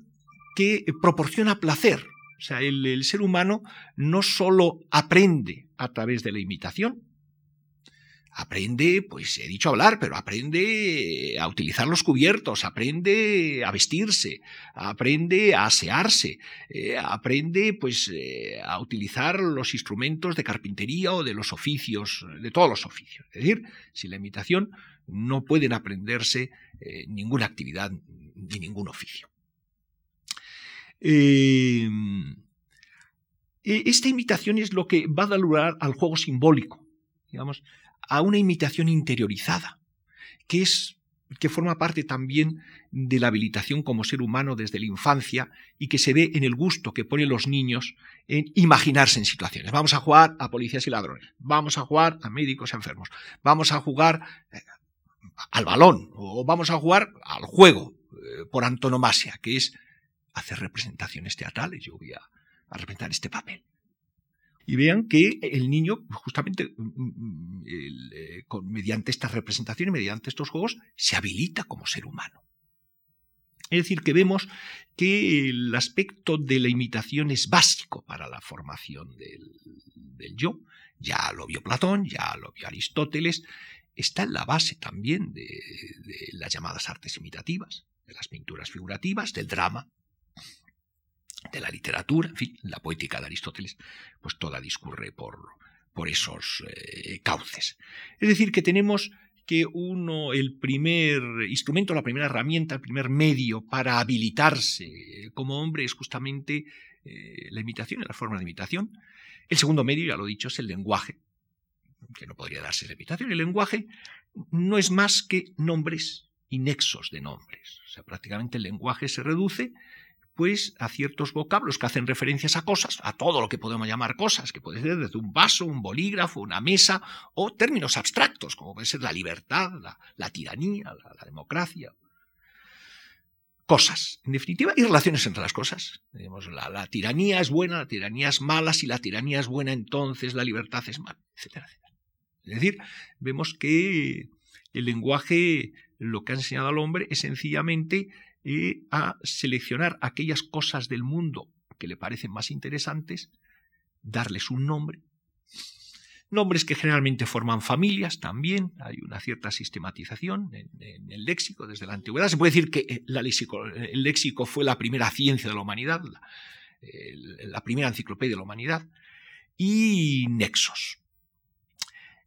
que proporciona placer. O sea, el ser humano no solo aprende a través de la imitación, aprende, pues he dicho hablar, pero aprende a utilizar los cubiertos, aprende a vestirse, aprende a asearse, eh, aprende pues eh, a utilizar los instrumentos de carpintería o de los oficios, de todos los oficios. Es decir, sin la imitación no pueden aprenderse eh, ninguna actividad ni ningún oficio. E, esta imitación es lo que va a dar lugar al juego simbólico. Digamos, a una imitación interiorizada, que es que forma parte también de la habilitación como ser humano desde la infancia y que se ve en el gusto que ponen los niños en imaginarse en situaciones. Vamos a jugar a policías y ladrones, vamos a jugar a médicos y enfermos, vamos a jugar eh, al balón o vamos a jugar al juego eh, por antonomasia, que es hacer representaciones teatrales. Yo voy a representar este papel y vean que el niño, justamente mm, mm, eh, mediante estas representaciones, mediante estos juegos, se habilita como ser humano. Es decir, que vemos que el aspecto de la imitación es básico para la formación del, yo. Ya lo vio Platón, ya lo vio Aristóteles, está en la base también de las llamadas artes imitativas, de las pinturas figurativas, del drama, de la literatura, en fin, la poética de Aristóteles, pues toda discurre por, por esos eh, cauces. Es decir, que tenemos que uno, el primer instrumento, la primera herramienta, el primer medio para habilitarse como hombre es justamente eh, la imitación, la forma de imitación. El segundo medio, ya lo he dicho, es el lenguaje, que no podría darse la imitación. El lenguaje no es más que nombres y nexos de nombres. O sea, prácticamente el lenguaje se reduce pues a ciertos vocablos que hacen referencias a cosas, a todo lo que podemos llamar cosas, que puede ser desde un vaso, un bolígrafo, una mesa, o términos abstractos, como puede ser la libertad, la, tiranía, la, democracia. Cosas, en definitiva, y relaciones entre las cosas. la, tiranía es buena, la tiranía es mala, si la tiranía es buena, entonces la libertad es mala, etcétera, etcétera. Es decir, vemos que el lenguaje lo que ha enseñado al hombre es sencillamente a seleccionar aquellas cosas del mundo que le parecen más interesantes, darles un nombre. Nombres que generalmente forman familias también, hay una cierta sistematización en, el léxico desde la antigüedad. Se puede decir que eh, el léxico fue la primera ciencia de la humanidad, la primera enciclopedia de la humanidad, y nexos.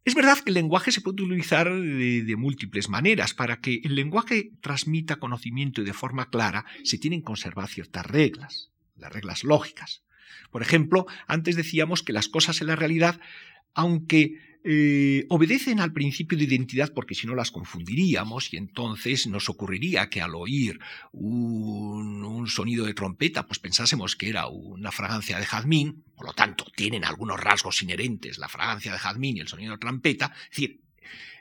Es verdad que el lenguaje se puede utilizar de, múltiples maneras. Para que el lenguaje transmita conocimiento de forma clara, se tienen que conservar ciertas reglas, las reglas lógicas. Por ejemplo, antes decíamos que las cosas en la realidad, aunque eh, obedecen al principio de identidad porque si no las confundiríamos y entonces nos ocurriría que al oír un, sonido de trompeta pues pensásemos que era una fragancia de jazmín, por lo tanto tienen algunos rasgos inherentes la fragancia de jazmín y el sonido de trompeta, es decir,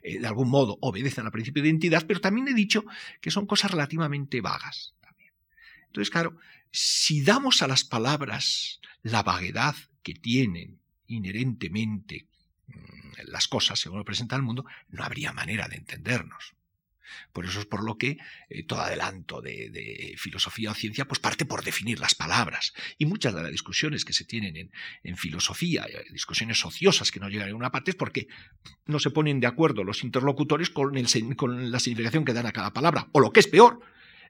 eh, de algún modo obedecen al principio de identidad, pero también he dicho que son cosas relativamente vagas. Entonces, claro, si damos a las palabras la vaguedad que tienen inherentemente las cosas según lo presenta el mundo, no habría manera de entendernos. Por eso es por lo que eh, todo adelanto de, filosofía o ciencia pues parte por definir las palabras. Y muchas de las discusiones que se tienen en, filosofía, eh, discusiones ociosas que no llegan a una parte, es porque no se ponen de acuerdo los interlocutores con, con la significación que dan a cada palabra. O lo que es peor,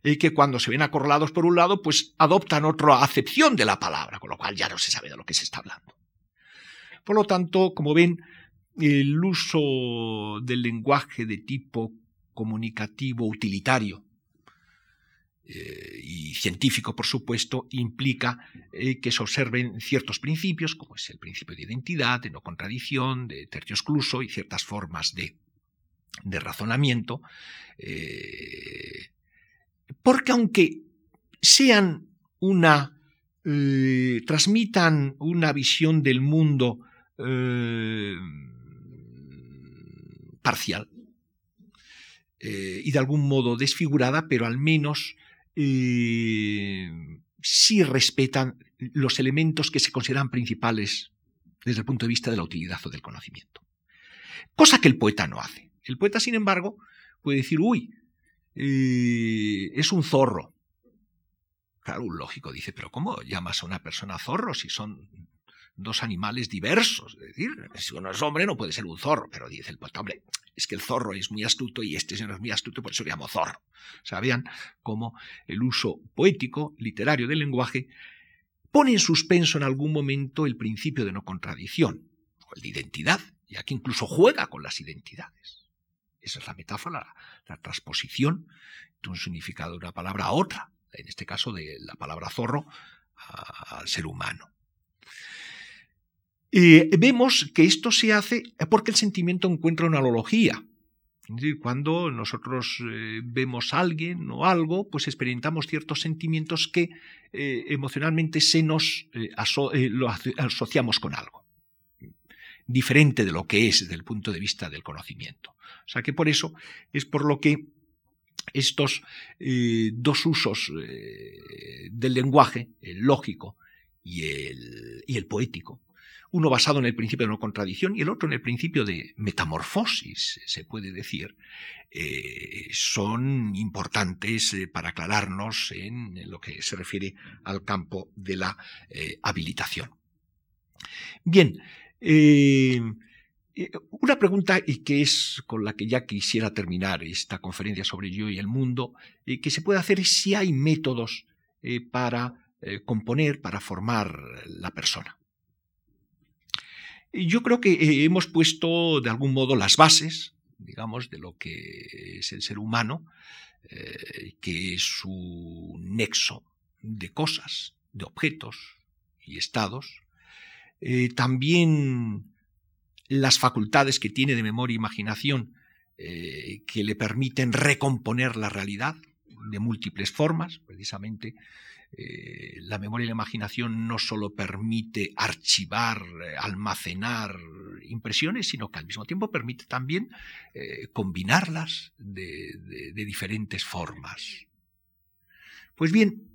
eh, que cuando se ven acorralados por un lado, pues adoptan otra acepción de la palabra, con lo cual ya no se sabe de lo que se está hablando. Por lo tanto, como ven, el uso del lenguaje de tipo comunicativo utilitario eh, y científico, por supuesto, implica eh, que se observen ciertos principios, como es el principio de identidad, de no contradicción, de tercio excluso y ciertas formas de, razonamiento, eh, porque aunque sean una, transmitan una visión del mundo parcial, eh, y de algún modo desfigurada, pero al menos eh, sí respetan los elementos que se consideran principales desde el punto de vista de la utilidad o del conocimiento. Cosa que el poeta no hace. El poeta, sin embargo, puede decir, uy, eh, es un zorro. Claro, un lógico dice, pero ¿cómo llamas a una persona zorro si son dos animales diversos? Es decir, si uno es hombre no puede ser un zorro, pero dice el poeta, hombre, es que el zorro es muy astuto y este señor es muy astuto, por eso le llamo zorro. Vean cómo el uso poético, literario del lenguaje, pone en suspenso en algún momento el principio de no contradicción, o el de identidad, ya que incluso juega con las identidades. Esa es la metáfora, la, transposición de un significado de una palabra a otra, en este caso de la palabra zorro al ser humano. Y vemos que esto se hace porque el sentimiento encuentra una analogía. Cuando nosotros eh, vemos a alguien o algo, pues experimentamos ciertos sentimientos que eh, emocionalmente se nos eh, asociamos con algo, diferente de lo que es desde el punto de vista del conocimiento. O sea que por eso es por lo que estos dos usos del lenguaje, el lógico y el poético, uno basado en el principio de no contradicción y el otro en el principio de metamorfosis, se puede decir, eh, son importantes eh, para aclararnos en lo que se refiere al campo de la eh, habilitación. Bien, una pregunta y que es con la que ya quisiera terminar esta conferencia sobre yo y el mundo, que se puede hacer es si hay métodos para componer, para formar la persona. Yo creo que eh, hemos puesto de algún modo las bases, digamos, de lo que es el ser humano, eh, que es su nexo de cosas, de objetos y estados. Eh, también las facultades que tiene de memoria e imaginación que le permiten recomponer la realidad de múltiples formas, precisamente eh, la memoria y la imaginación no solo permite archivar, eh, almacenar impresiones, sino que al mismo tiempo permite también eh, combinarlas de, diferentes formas. Pues bien,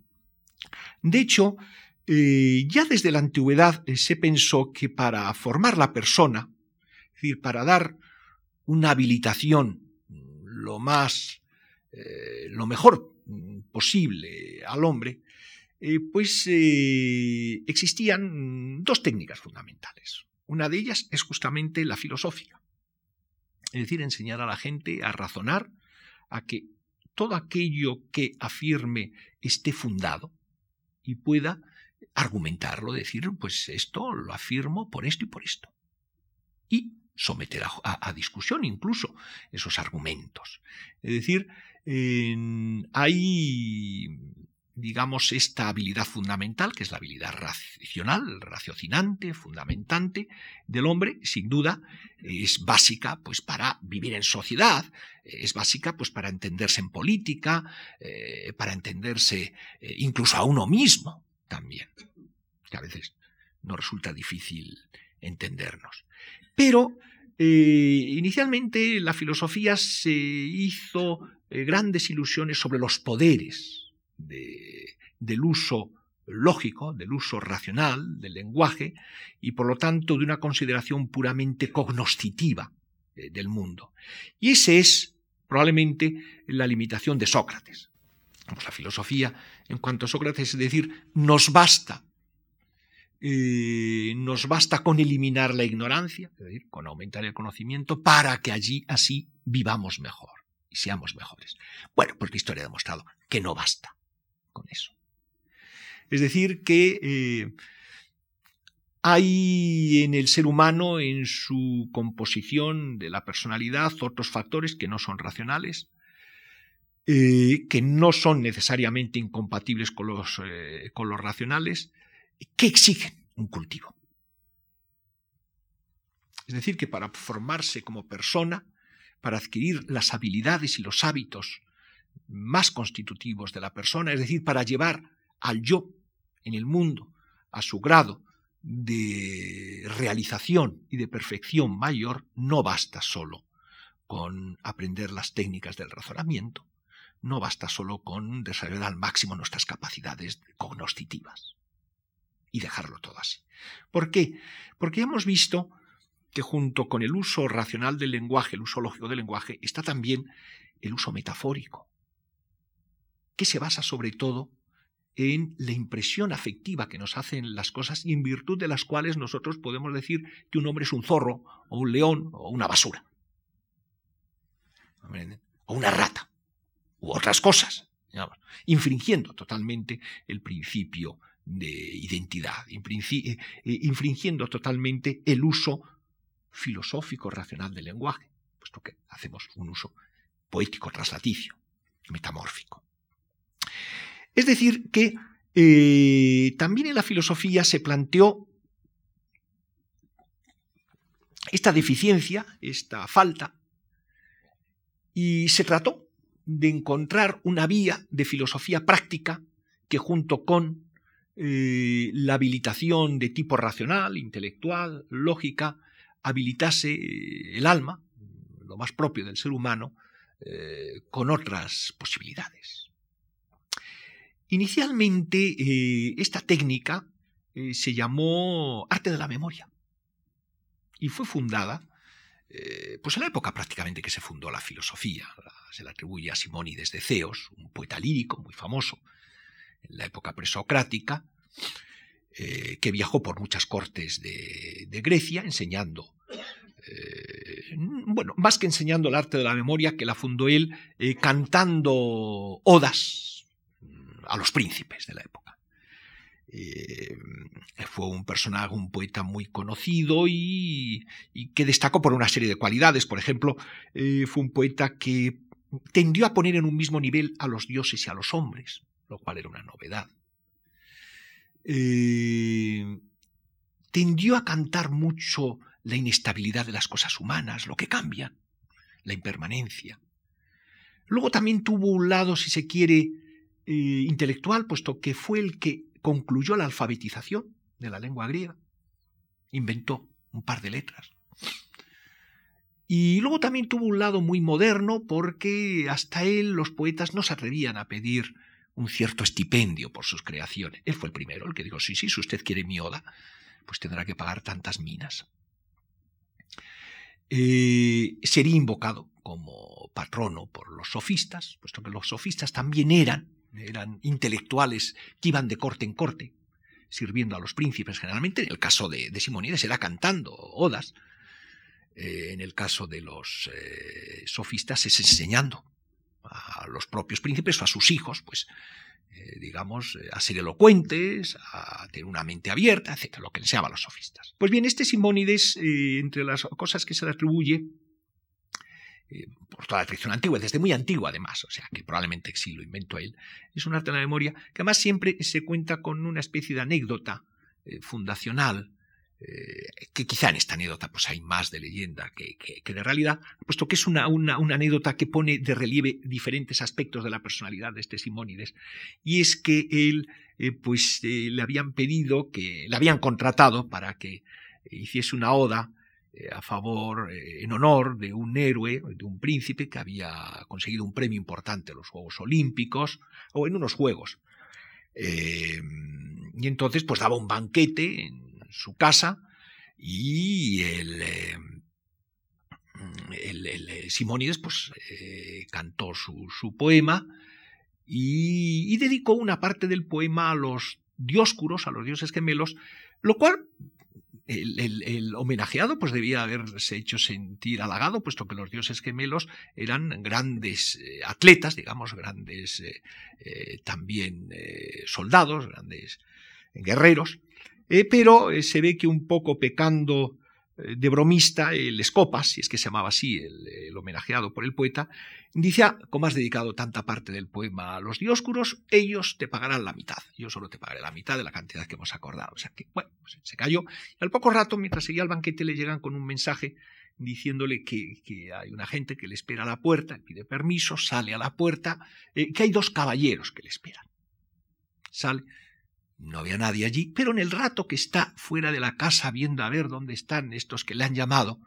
de hecho, ya desde la antigüedad se pensó que para formar la persona, es decir, para dar una habilitación lo más, lo mejor posible al hombre, eh, pues eh, existían dos técnicas fundamentales. Una de ellas es justamente la filosófica, es decir, enseñar a la gente a razonar, a que todo aquello que afirme esté fundado y pueda argumentarlo, decir, pues esto lo afirmo por esto y por esto. Y someter a, discusión incluso esos argumentos. Es decir, hay digamos, esta habilidad fundamental, que es la habilidad racional, raciocinante, fundamentante del hombre, sin duda, es básica pues, para vivir en sociedad, es básica pues, para entenderse en política, eh, para entenderse eh, incluso a uno mismo también, que a veces no resulta difícil entendernos. Pero inicialmente la filosofía se hizo grandes ilusiones sobre los poderes del uso lógico, del uso racional del lenguaje y por lo tanto de una consideración puramente cognoscitiva del mundo. Y ese es probablemente la limitación de Sócrates. la filosofía, en cuanto a Sócrates, es decir, nos basta. Eh, nos basta con eliminar la ignorancia, es decir, con aumentar el conocimiento, para que allí así vivamos mejor y seamos mejores. Bueno, pues la historia ha demostrado que no basta con eso. Es decir, que eh, hay en el ser humano, en su composición de la personalidad, otros factores que no son racionales, eh, que no son necesariamente incompatibles con los, eh, con los racionales, que exigen un cultivo. Es decir, que para formarse como persona, para adquirir las habilidades y los hábitos más constitutivos de la persona, es decir, para llevar al yo en el mundo a su grado de realización y de perfección mayor no basta solo con aprender las técnicas del razonamiento, no basta solo con desarrollar al máximo nuestras capacidades cognoscitivas y dejarlo todo así. ¿Por qué? Porque hemos visto que junto con el uso racional del lenguaje, el uso lógico del lenguaje, está también el uso metafórico, que se basa sobre todo en la impresión afectiva que nos hacen las cosas y en virtud de las cuales nosotros podemos decir que un hombre es un zorro o un león o una basura. O una rata. U otras cosas. infringiendo totalmente el principio de identidad, eh, eh, infringiendo totalmente el uso filosófico racional del lenguaje, puesto que hacemos un uso poético translaticio, metamórfico. Es decir, que eh, también en la filosofía se planteó esta deficiencia, esta falta, y se trató de encontrar una vía de filosofía práctica que junto con eh, la habilitación de tipo racional, intelectual, lógica, habilitase el alma, lo más propio del ser humano, eh, con otras posibilidades. Inicialmente eh, esta técnica eh, se llamó arte de la memoria y fue fundada eh, pues en la época prácticamente que se fundó la filosofía. Se la atribuye a Simónides de Ceos, un poeta lírico muy famoso en la época presocrática, que viajó por muchas cortes de, de Grecia enseñando bueno, más que enseñando el arte de la memoria, que la fundó él cantando odas a los príncipes de la época. Eh, fue un personaje, un poeta muy conocido y, que destacó por una serie de cualidades. Por ejemplo, eh, fue un poeta que tendió a poner en un mismo nivel a los dioses y a los hombres, lo cual era una novedad. Eh, tendió a cantar mucho la inestabilidad de las cosas humanas, lo que cambia, la impermanencia. Luego también tuvo un lado, si se quiere, eh, intelectual, puesto que fue el que concluyó la alfabetización de la lengua griega. Inventó un par de letras. Y luego también tuvo un lado muy moderno porque hasta él los poetas no se atrevían a pedir un cierto estipendio por sus creaciones. Él fue el primero, el que dijo, sí, sí, si usted quiere mi oda, pues tendrá que pagar tantas minas. Eh, sería invocado como patrono por los sofistas, puesto que los sofistas también eran eran intelectuales que iban de corte en corte, sirviendo a los príncipes generalmente. En el caso de, Simonides era cantando odas. Eh, en el caso de los eh, sofistas es enseñando a los propios príncipes o a sus hijos, pues, eh, digamos, a ser elocuentes, a tener una mente abierta, etc., lo que enseñaban los sofistas. Pues bien, este Simónides, entre las cosas que se le atribuye, eh, por toda la tradición antigua, desde muy antigua además, o sea que probablemente sí lo inventó él, es un arte de la memoria que además siempre se cuenta con una especie de anécdota eh, fundacional, eh, que quizá en esta anécdota pues hay más de leyenda que, de realidad, puesto que es una, una, anécdota que pone de relieve diferentes aspectos de la personalidad de este Simónides, y es que él pues le habían pedido, que le habían contratado para que hiciese una oda a favor, eh, en honor de un héroe, de un príncipe que había conseguido un premio importante en los Juegos Olímpicos o en unos Juegos. y entonces pues daba un banquete en su casa y el, el, Simónides pues cantó su, su poema y, y, dedicó una parte del poema a los dioscuros, a los dioses gemelos, lo cual el, homenajeado pues debía haberse hecho sentir halagado, puesto que los dioses gemelos eran grandes eh, atletas, digamos, grandes eh, eh, también soldados, grandes guerreros, pero se ve que un poco pecando de bromista, el Escopas, si es que se llamaba así el, homenajeado por el poeta, dice, ah, como has dedicado tanta parte del poema a los dioscuros, ellos te pagarán la mitad. Yo solo te pagaré la mitad de la cantidad que hemos acordado. O sea que, bueno, pues se cayó. Y al poco rato, mientras seguía el banquete, le llegan con un mensaje diciéndole que, hay una gente que le espera a la puerta, pide permiso, sale a la puerta, eh, que hay dos caballeros que le esperan. Sale, no había nadie allí, pero en el rato que está fuera de la casa viendo a ver dónde están estos que le han llamado,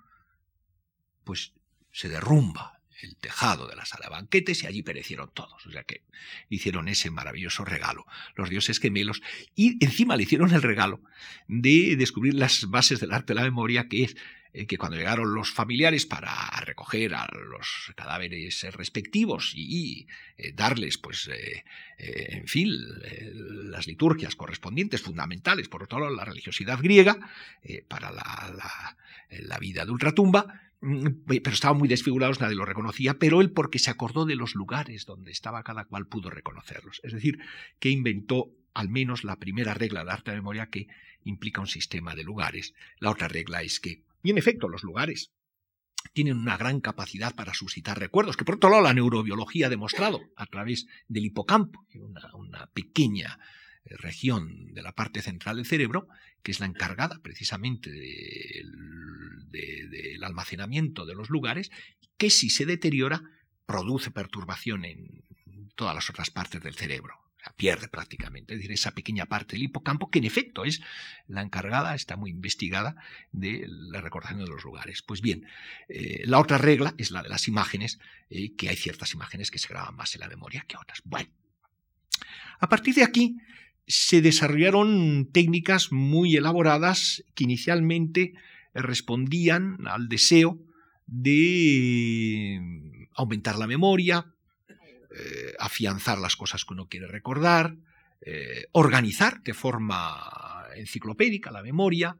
pues se derrumba el tejado de la sala de banquetes y allí perecieron todos. O sea que hicieron ese maravilloso regalo, los dioses gemelos, y encima le hicieron el regalo de descubrir las bases del arte de la memoria, que es que cuando llegaron los familiares para recoger a los cadáveres respectivos y, eh, darles, pues, eh, en fin, las liturgias correspondientes, fundamentales, por otro lado, la religiosidad griega, para la, vida de ultratumba, mm, pero estaban muy desfigurados, nadie los reconocía, pero él porque se acordó de los lugares donde estaba cada cual pudo reconocerlos. Es decir, que inventó al menos la primera regla del arte de memoria que implica un sistema de lugares. La otra regla es que y en efecto, los lugares tienen una gran capacidad para suscitar recuerdos, que por otro lado la neurobiología ha demostrado a través del hipocampo, una, una pequeña eh, región de la parte central del cerebro, que es la encargada precisamente del almacenamiento de los lugares, que si se deteriora produce perturbación en todas las otras partes del cerebro pierde prácticamente, es decir, esa pequeña parte del hipocampo que en efecto es la encargada, está muy investigada de la recordación de los lugares. Pues bien, eh, la otra regla es la de las imágenes, eh, que hay ciertas imágenes que se graban más en la memoria que otras. Bueno, a partir de aquí se desarrollaron técnicas muy elaboradas que inicialmente respondían al deseo de aumentar la memoria, eh, afianzar las cosas que uno quiere recordar, eh, organizar de forma enciclopédica la memoria,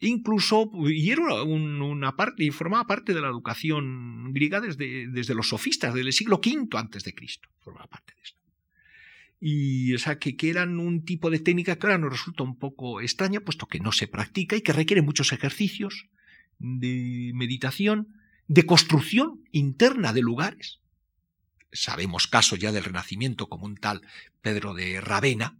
incluso, y era una parte, y formaba parte de la educación griega desde, desde los sofistas, del siglo V antes de Cristo, formaba parte de esto. Y o sea, que, que, eran un tipo de técnica que ahora nos resulta un poco extraña, puesto que no se practica y que requiere muchos ejercicios de meditación, de construcción interna de lugares sabemos caso ya del Renacimiento como un tal Pedro de Ravena,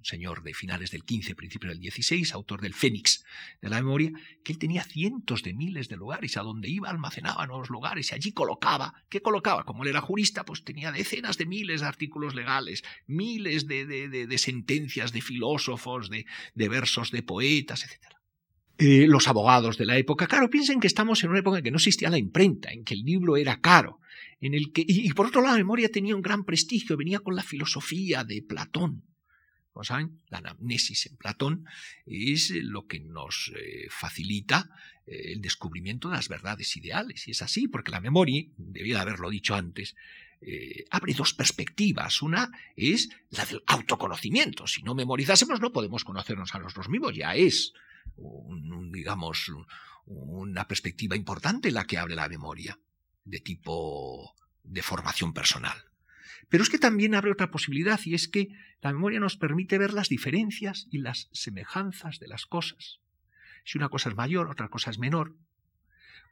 un señor de finales del 15, principios del 16, autor del Fénix de la memoria, que él tenía cientos de miles de lugares, a donde iba almacenaba nuevos lugares y allí colocaba, ¿qué colocaba? Como él era jurista, pues tenía decenas de miles de artículos legales, miles de, de, sentencias de filósofos, de, versos de poetas, etc. Eh, los abogados de la época, claro, piensen que estamos en una época en que no existía la imprenta, en que el libro era caro, en el que, y, por otro lado, la memoria tenía un gran prestigio, venía con la filosofía de Platón. Como saben, la anamnesis en Platón es lo que nos eh, facilita eh, el descubrimiento de las verdades ideales. Y es así, porque la memoria, debía haberlo dicho antes, abre dos perspectivas. Una es la del autoconocimiento. Si no memorizásemos, no podemos conocernos a nosotros mismos. Ya es, digamos, una perspectiva importante la que abre la memoria de tipo de formación personal. Pero es que también abre otra posibilidad y es que la memoria nos permite ver las diferencias y las semejanzas de las cosas. Si una cosa es mayor, otra cosa es menor.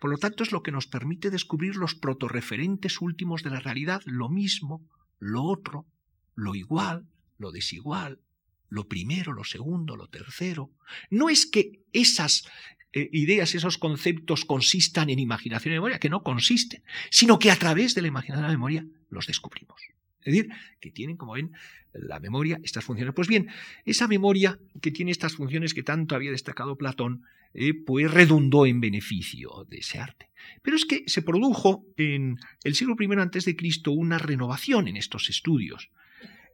Por lo tanto, es lo que nos permite descubrir los protorreferentes últimos de la realidad, lo mismo, lo otro, lo igual, lo desigual, lo primero, lo segundo, lo tercero. No es que esas eh, ideas, esos conceptos consistan en imaginación y memoria, que no consisten, sino que a través de la imaginación y la memoria los descubrimos. Es decir, que tienen, como ven, la memoria estas funciones. Pues bien, esa memoria que tiene estas funciones que tanto había destacado Platón, eh, pues redundó en beneficio de ese arte. Pero es que se produjo en el siglo I Cristo una renovación en estos estudios,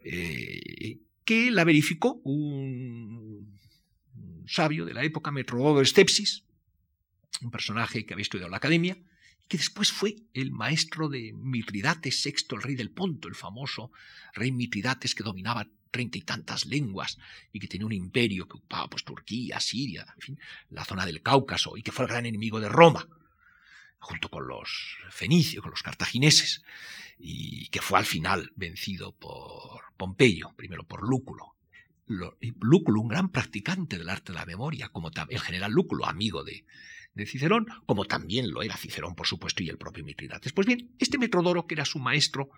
eh, que la verificó un sabio de la época, Metrodoro Stepsis, un personaje que había estudiado en la academia, que después fue el maestro de Mitridates VI, el rey del Ponto, el famoso rey Mitridates que dominaba treinta y tantas lenguas y que tenía un imperio que ocupaba pues, Turquía, Siria, la zona del Cáucaso y que fue el gran enemigo de Roma, junto con los fenicios, con los cartagineses, y que fue al final vencido por Pompeyo, primero por Lúculo. Lúculo, un gran practicante del arte de la memoria, como el general Lúculo, amigo de, Cicerón, como también lo era Cicerón, por supuesto, y el propio Mitridates. Pues bien, este Metrodoro, que era su maestro,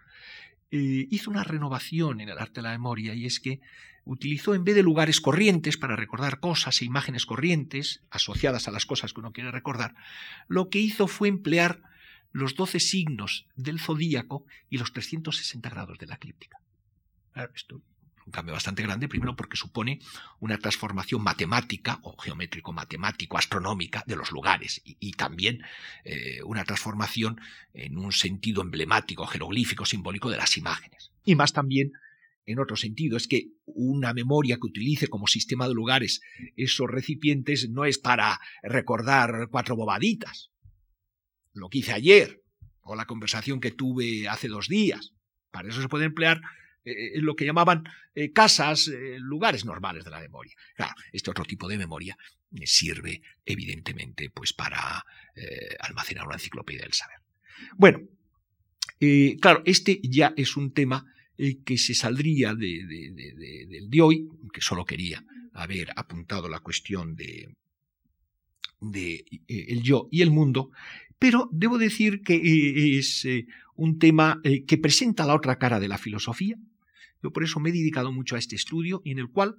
eh, hizo una renovación en el arte de la memoria, y es que utilizó, en vez de lugares corrientes para recordar cosas e imágenes corrientes asociadas a las cosas que uno quiere recordar, lo que hizo fue emplear los doce signos del zodíaco y los 360 grados de la eclíptica. esto un cambio bastante grande, primero porque supone una transformación matemática o geométrico-matemático, astronómica de los lugares y, también eh, una transformación en un sentido emblemático, jeroglífico, simbólico de las imágenes. Y más también en otro sentido, es que una memoria que utilice como sistema de lugares esos recipientes no es para recordar cuatro bobaditas, lo que hice ayer o la conversación que tuve hace dos días. Para eso se puede emplear eh, lo que llamaban eh, casas, eh, lugares normales de la memoria. Claro, este otro tipo de memoria sirve evidentemente pues para almacenar una enciclopedia del saber. Bueno, claro, este ya es un tema que se saldría de, del de hoy, que solo quería haber apuntado la cuestión de, de el yo y el mundo, pero debo decir que es un tema que presenta la otra cara de la filosofía, yo por eso me he dedicado mucho a este estudio en el cual,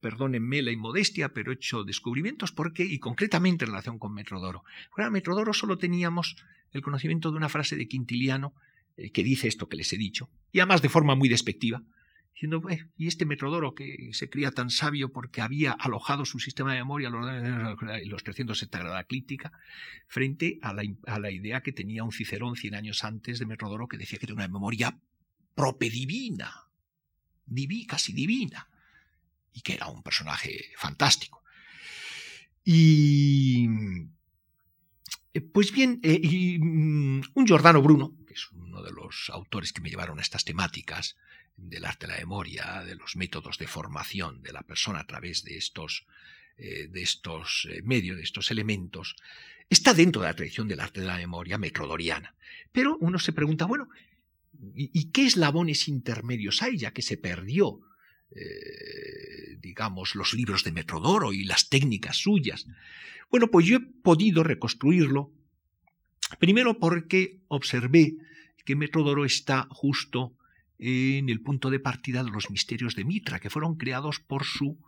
perdónenme la inmodestia, pero he hecho descubrimientos porque, y concretamente en relación con Metrodoro. Para Metrodoro solo teníamos el conocimiento de una frase de Quintiliano eh, que dice esto que les he dicho, y además de forma muy despectiva, diciendo, y este Metrodoro que se creía tan sabio porque había alojado su sistema de memoria los 370 grados crítica, frente a la, idea que tenía un Cicerón 100 años antes de Metrodoro que decía que era una memoria propedivina, diví, casi divina, y que era un personaje fantástico. Y eh, pues bien, eh, mm, un Giordano Bruno, que es uno de los autores que me llevaron a estas temáticas, del arte de la memoria, de los métodos de formación de la persona a través de estos, eh, de estos eh, medios, de estos elementos, está dentro de la tradición del arte de la memoria metrodoriana. Pero uno se pregunta, bueno, ¿y, qué eslabones intermedios hay ya que se perdió? Eh, digamos, los libros de Metrodoro y las técnicas suyas. Bueno, pues yo he podido reconstruirlo, primero porque observé que Metrodoro está justo en el punto de partida de los misterios de Mitra, que fueron creados por su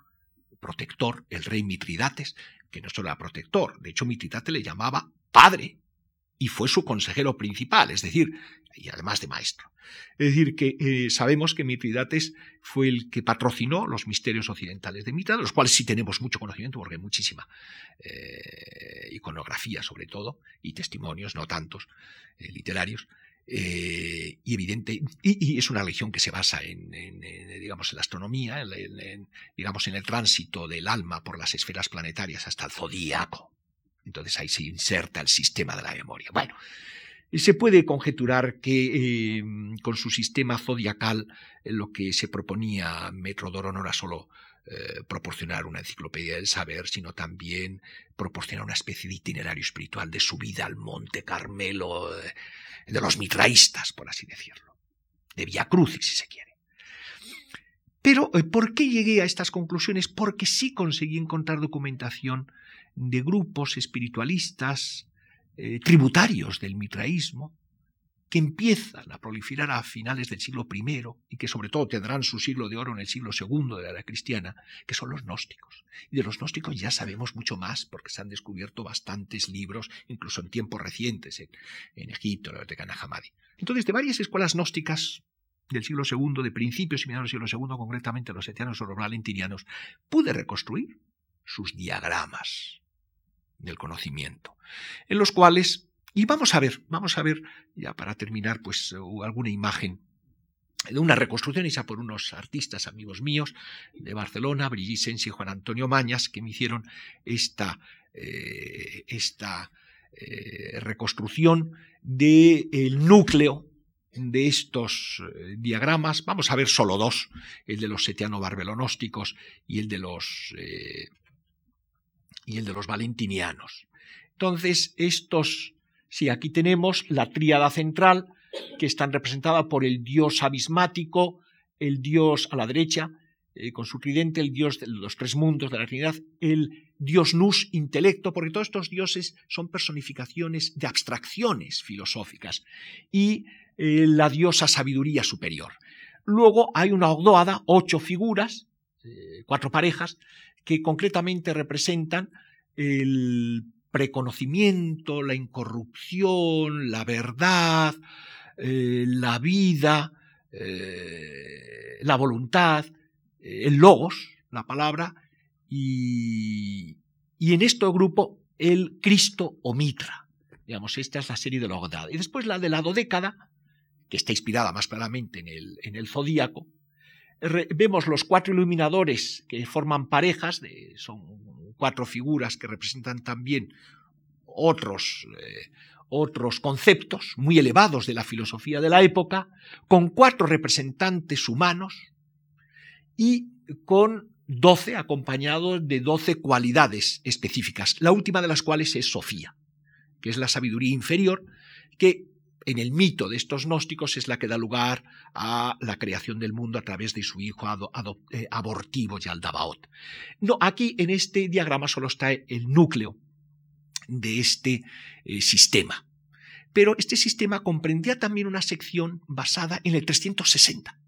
protector, el rey Mitridates, que no solo era protector, de hecho Mitridates le llamaba padre y fue su consejero principal, es decir, y además de maestro. Es decir, que eh, sabemos que Mitridates fue el que patrocinó los misterios occidentales de Mitra, de los cuales sí tenemos mucho conocimiento, porque hay muchísima eh, iconografía sobre todo, y testimonios, no tantos, eh, literarios, y evidente, y, es una religión que se basa en, digamos, en la astronomía, digamos, en el tránsito del alma por las esferas planetarias hasta el zodíaco. Entonces ahí se inserta el sistema de la memoria. Bueno, se puede conjeturar que em, con su sistema zodiacal eh, lo que se proponía Metrodoro no era solo eh, proporcionar una enciclopedia del saber, sino también proporcionar una especie de itinerario espiritual de subida al monte Carmelo, de los mitraístas, por así decirlo, de Via Crucis, si se quiere. Pero, eh, ¿por qué llegué a estas conclusiones? Porque sí conseguí encontrar documentación de grupos espiritualistas eh, tributarios del mitraísmo que empiezan a proliferar a finales del siglo I y que sobre todo tendrán su siglo de oro en el siglo II de la era cristiana, que son los gnósticos. Y de los gnósticos ya sabemos mucho más porque se han descubierto bastantes libros, incluso en tiempos recientes, en, Egipto, en la biblioteca Nahamadi. Entonces, de varias escuelas gnósticas del siglo II, de principios y mediados del siglo II, concretamente los etianos o los valentinianos, pude reconstruir sus diagramas del conocimiento, en los cuales, y vamos a ver, vamos a ver, ya para terminar, pues alguna imagen de una reconstrucción hecha por unos artistas amigos míos de Barcelona, Brigitte y Juan Antonio Mañas, que me hicieron esta, eh, esta eh, reconstrucción del núcleo de estos eh, diagramas. Vamos a ver solo dos, el de los setiano-barbelonósticos y el de los y el de los valentinianos. Entonces, estos, sí, aquí tenemos la tríada central, que están representada por el dios abismático, el dios a la derecha, eh, con su tridente, el dios de los tres mundos de la Trinidad, el dios nus, intelecto, porque todos estos dioses son personificaciones de abstracciones filosóficas, y eh, la diosa sabiduría superior. Luego hay una ogdoada, ocho figuras, cuatro parejas, que concretamente representan el preconocimiento, la incorrupción, la verdad, eh, la vida, eh, la voluntad, eh, el logos, la palabra, y, en este grupo el Cristo o Mitra. Digamos, esta es la serie de la Y después la de la dodécada, que está inspirada más claramente en el, en el zodíaco, vemos los cuatro iluminadores que forman parejas, son cuatro figuras que representan también otros, eh, otros conceptos muy elevados de la filosofía de la época, con cuatro representantes humanos y con doce acompañados de doce cualidades específicas, la última de las cuales es Sofía, que es la sabiduría inferior, que en el mito de estos gnósticos es la que da lugar a la creación del mundo a través de su hijo eh, abortivo Yaldabaoth. No, aquí en este diagrama solo está el núcleo de este eh, sistema. Pero este sistema comprendía también una sección basada en el 360.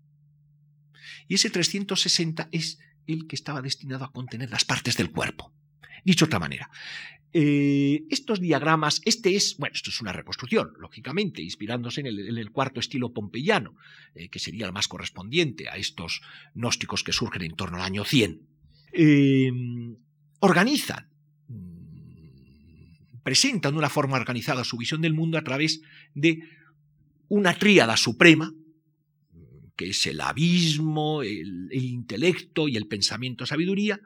Y ese 360 es el que estaba destinado a contener las partes del cuerpo. Dicho de otra manera, eh, estos diagramas, este es, bueno, esto es una reconstrucción, lógicamente, inspirándose en el, cuarto estilo pompeyano, eh, que sería el más correspondiente a estos gnósticos que surgen en torno al año 100. Em, organizan, mm, presentan de una forma organizada su visión del mundo a través de una tríada suprema, que es el abismo, el, el intelecto y el pensamiento sabiduría,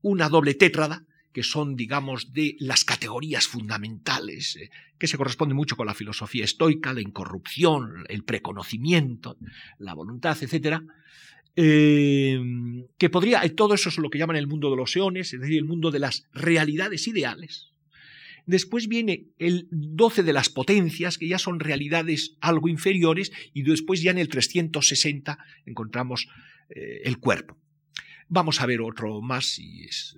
una doble tétrada, que son, digamos, de las categorías fundamentales, eh, que se corresponde mucho con la filosofía estoica, la incorrupción, el preconocimiento, la voluntad, etc., eh, que podría, eh, todo eso es lo que llaman el mundo de los eones, es decir, el mundo de las realidades ideales. Después viene el 12 de las potencias, que ya son realidades algo inferiores, y después ya en el 360 encontramos el cuerpo. Vamos a ver otro más, es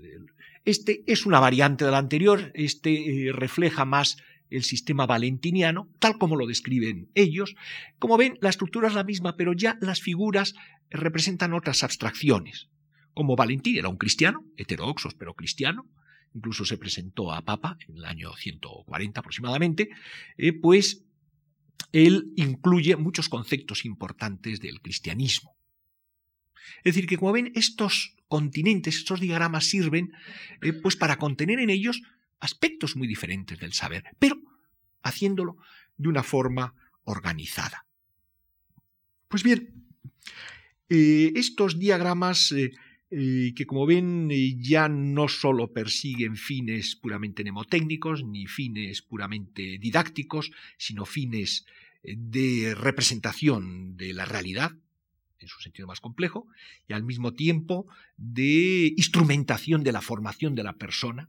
este es una variante del anterior, este eh, refleja más el sistema valentiniano, tal como lo describen ellos. Como ven, la estructura es la misma, pero ya las figuras representan otras abstracciones. Como Valentín era un cristiano, heterodoxo pero cristiano, incluso se presentó a Papa en el año 140 aproximadamente, eh, pues él incluye muchos conceptos importantes del cristianismo. Es decir, que como ven, estos continentes, estos diagramas sirven eh, pues para contener en ellos aspectos muy diferentes del saber, pero haciéndolo de una forma organizada. Pues bien, eh, estos diagramas eh, que como ven ya no solo persiguen fines puramente mnemotécnicos ni fines puramente didácticos, sino fines de representación de la realidad, en su sentido más complejo, y al mismo tiempo de instrumentación de la formación de la persona,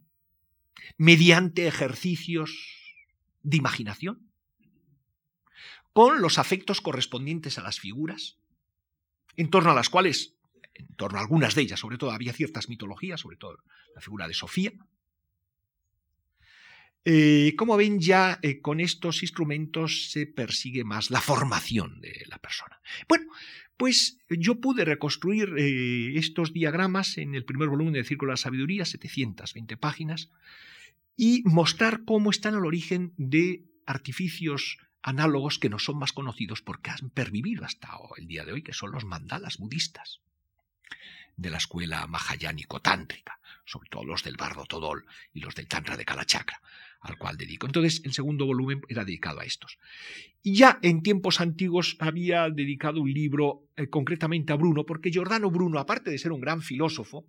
mediante ejercicios de imaginación, con los afectos correspondientes a las figuras, en torno a las cuales, en torno a algunas de ellas, sobre todo, había ciertas mitologías, sobre todo la figura de Sofía, Eh, como ven, ya eh, con estos instrumentos se persigue más la formación de la persona. Bueno, pues yo pude reconstruir eh, estos diagramas en el primer volumen de Círculo de la Sabiduría, 720 páginas, y mostrar cómo están al origen de artificios análogos que no son más conocidos porque han pervivido hasta el día de hoy, que son los mandalas budistas de la escuela mahayánico-tántrica, sobre todo los del Bardo Todol y los del Tantra de Kalachakra, al cual dedico. Entonces, el segundo volumen era dedicado a estos. Y ya en tiempos antiguos había dedicado un libro eh, concretamente a Bruno, porque Giordano Bruno, aparte de ser un gran filósofo,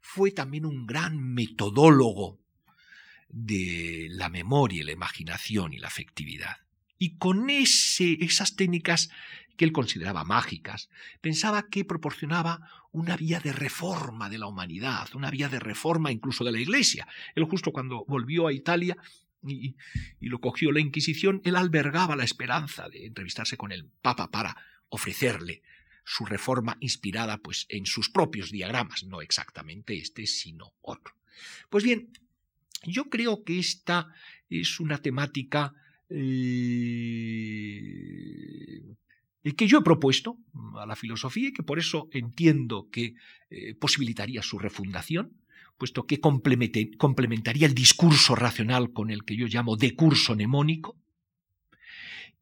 fue también un gran metodólogo de la memoria, la imaginación y la afectividad. Y con esas técnicas que él consideraba mágicas, pensaba que proporcionaba una vía de reforma de la humanidad, una vía de reforma incluso de la Iglesia. Él justo cuando volvió a Italia y, lo cogió la Inquisición, él albergaba la esperanza de entrevistarse con el Papa para ofrecerle su reforma inspirada pues en sus propios diagramas, no exactamente este, sino otro. Pues bien, yo creo que esta es una temática eh, que yo he propuesto a la filosofía y que por eso entiendo que eh, posibilitaría su refundación, puesto que complementaría el discurso racional con el que yo llamo decurso mnemónico,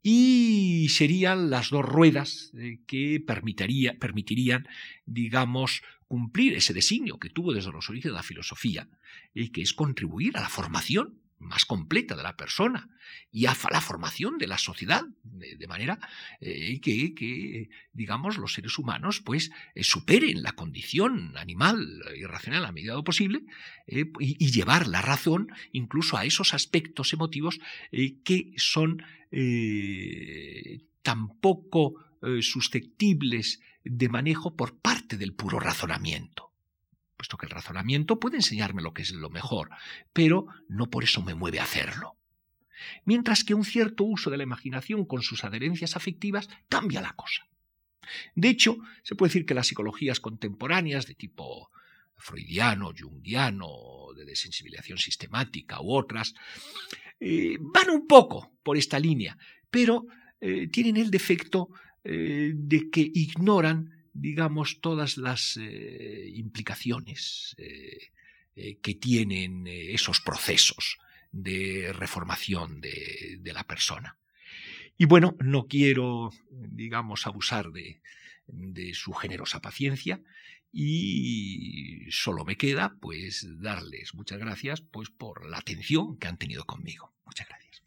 y serían las dos ruedas eh, que permitirían, digamos, cumplir ese designio que tuvo desde los orígenes de la filosofía, y que es contribuir a la formación más completa de la persona y a la formación de la sociedad, de, manera eh, que, digamos, los seres humanos pues eh, superen la condición animal irracional a medida de lo posible eh, y, llevar la razón incluso a esos aspectos emotivos que son tan poco susceptibles de manejo por parte del puro razonamiento puesto que el razonamiento puede enseñarme lo que es lo mejor, pero no por eso me mueve a hacerlo. Mientras que un cierto uso de la imaginación con sus adherencias afectivas cambia la cosa. De hecho, se puede decir que las psicologías contemporáneas de tipo freudiano, jungiano, de desensibilización sistemática u otras, eh, van un poco por esta línea, pero eh, tienen el defecto eh, de que ignoran digamos, todas las eh, implicaciones eh, eh, que tienen esos procesos de reformación de, la persona. Y bueno, no quiero, digamos, abusar de, de su generosa paciencia y solo me queda pues darles muchas gracias pues por la atención que han tenido conmigo. Muchas gracias.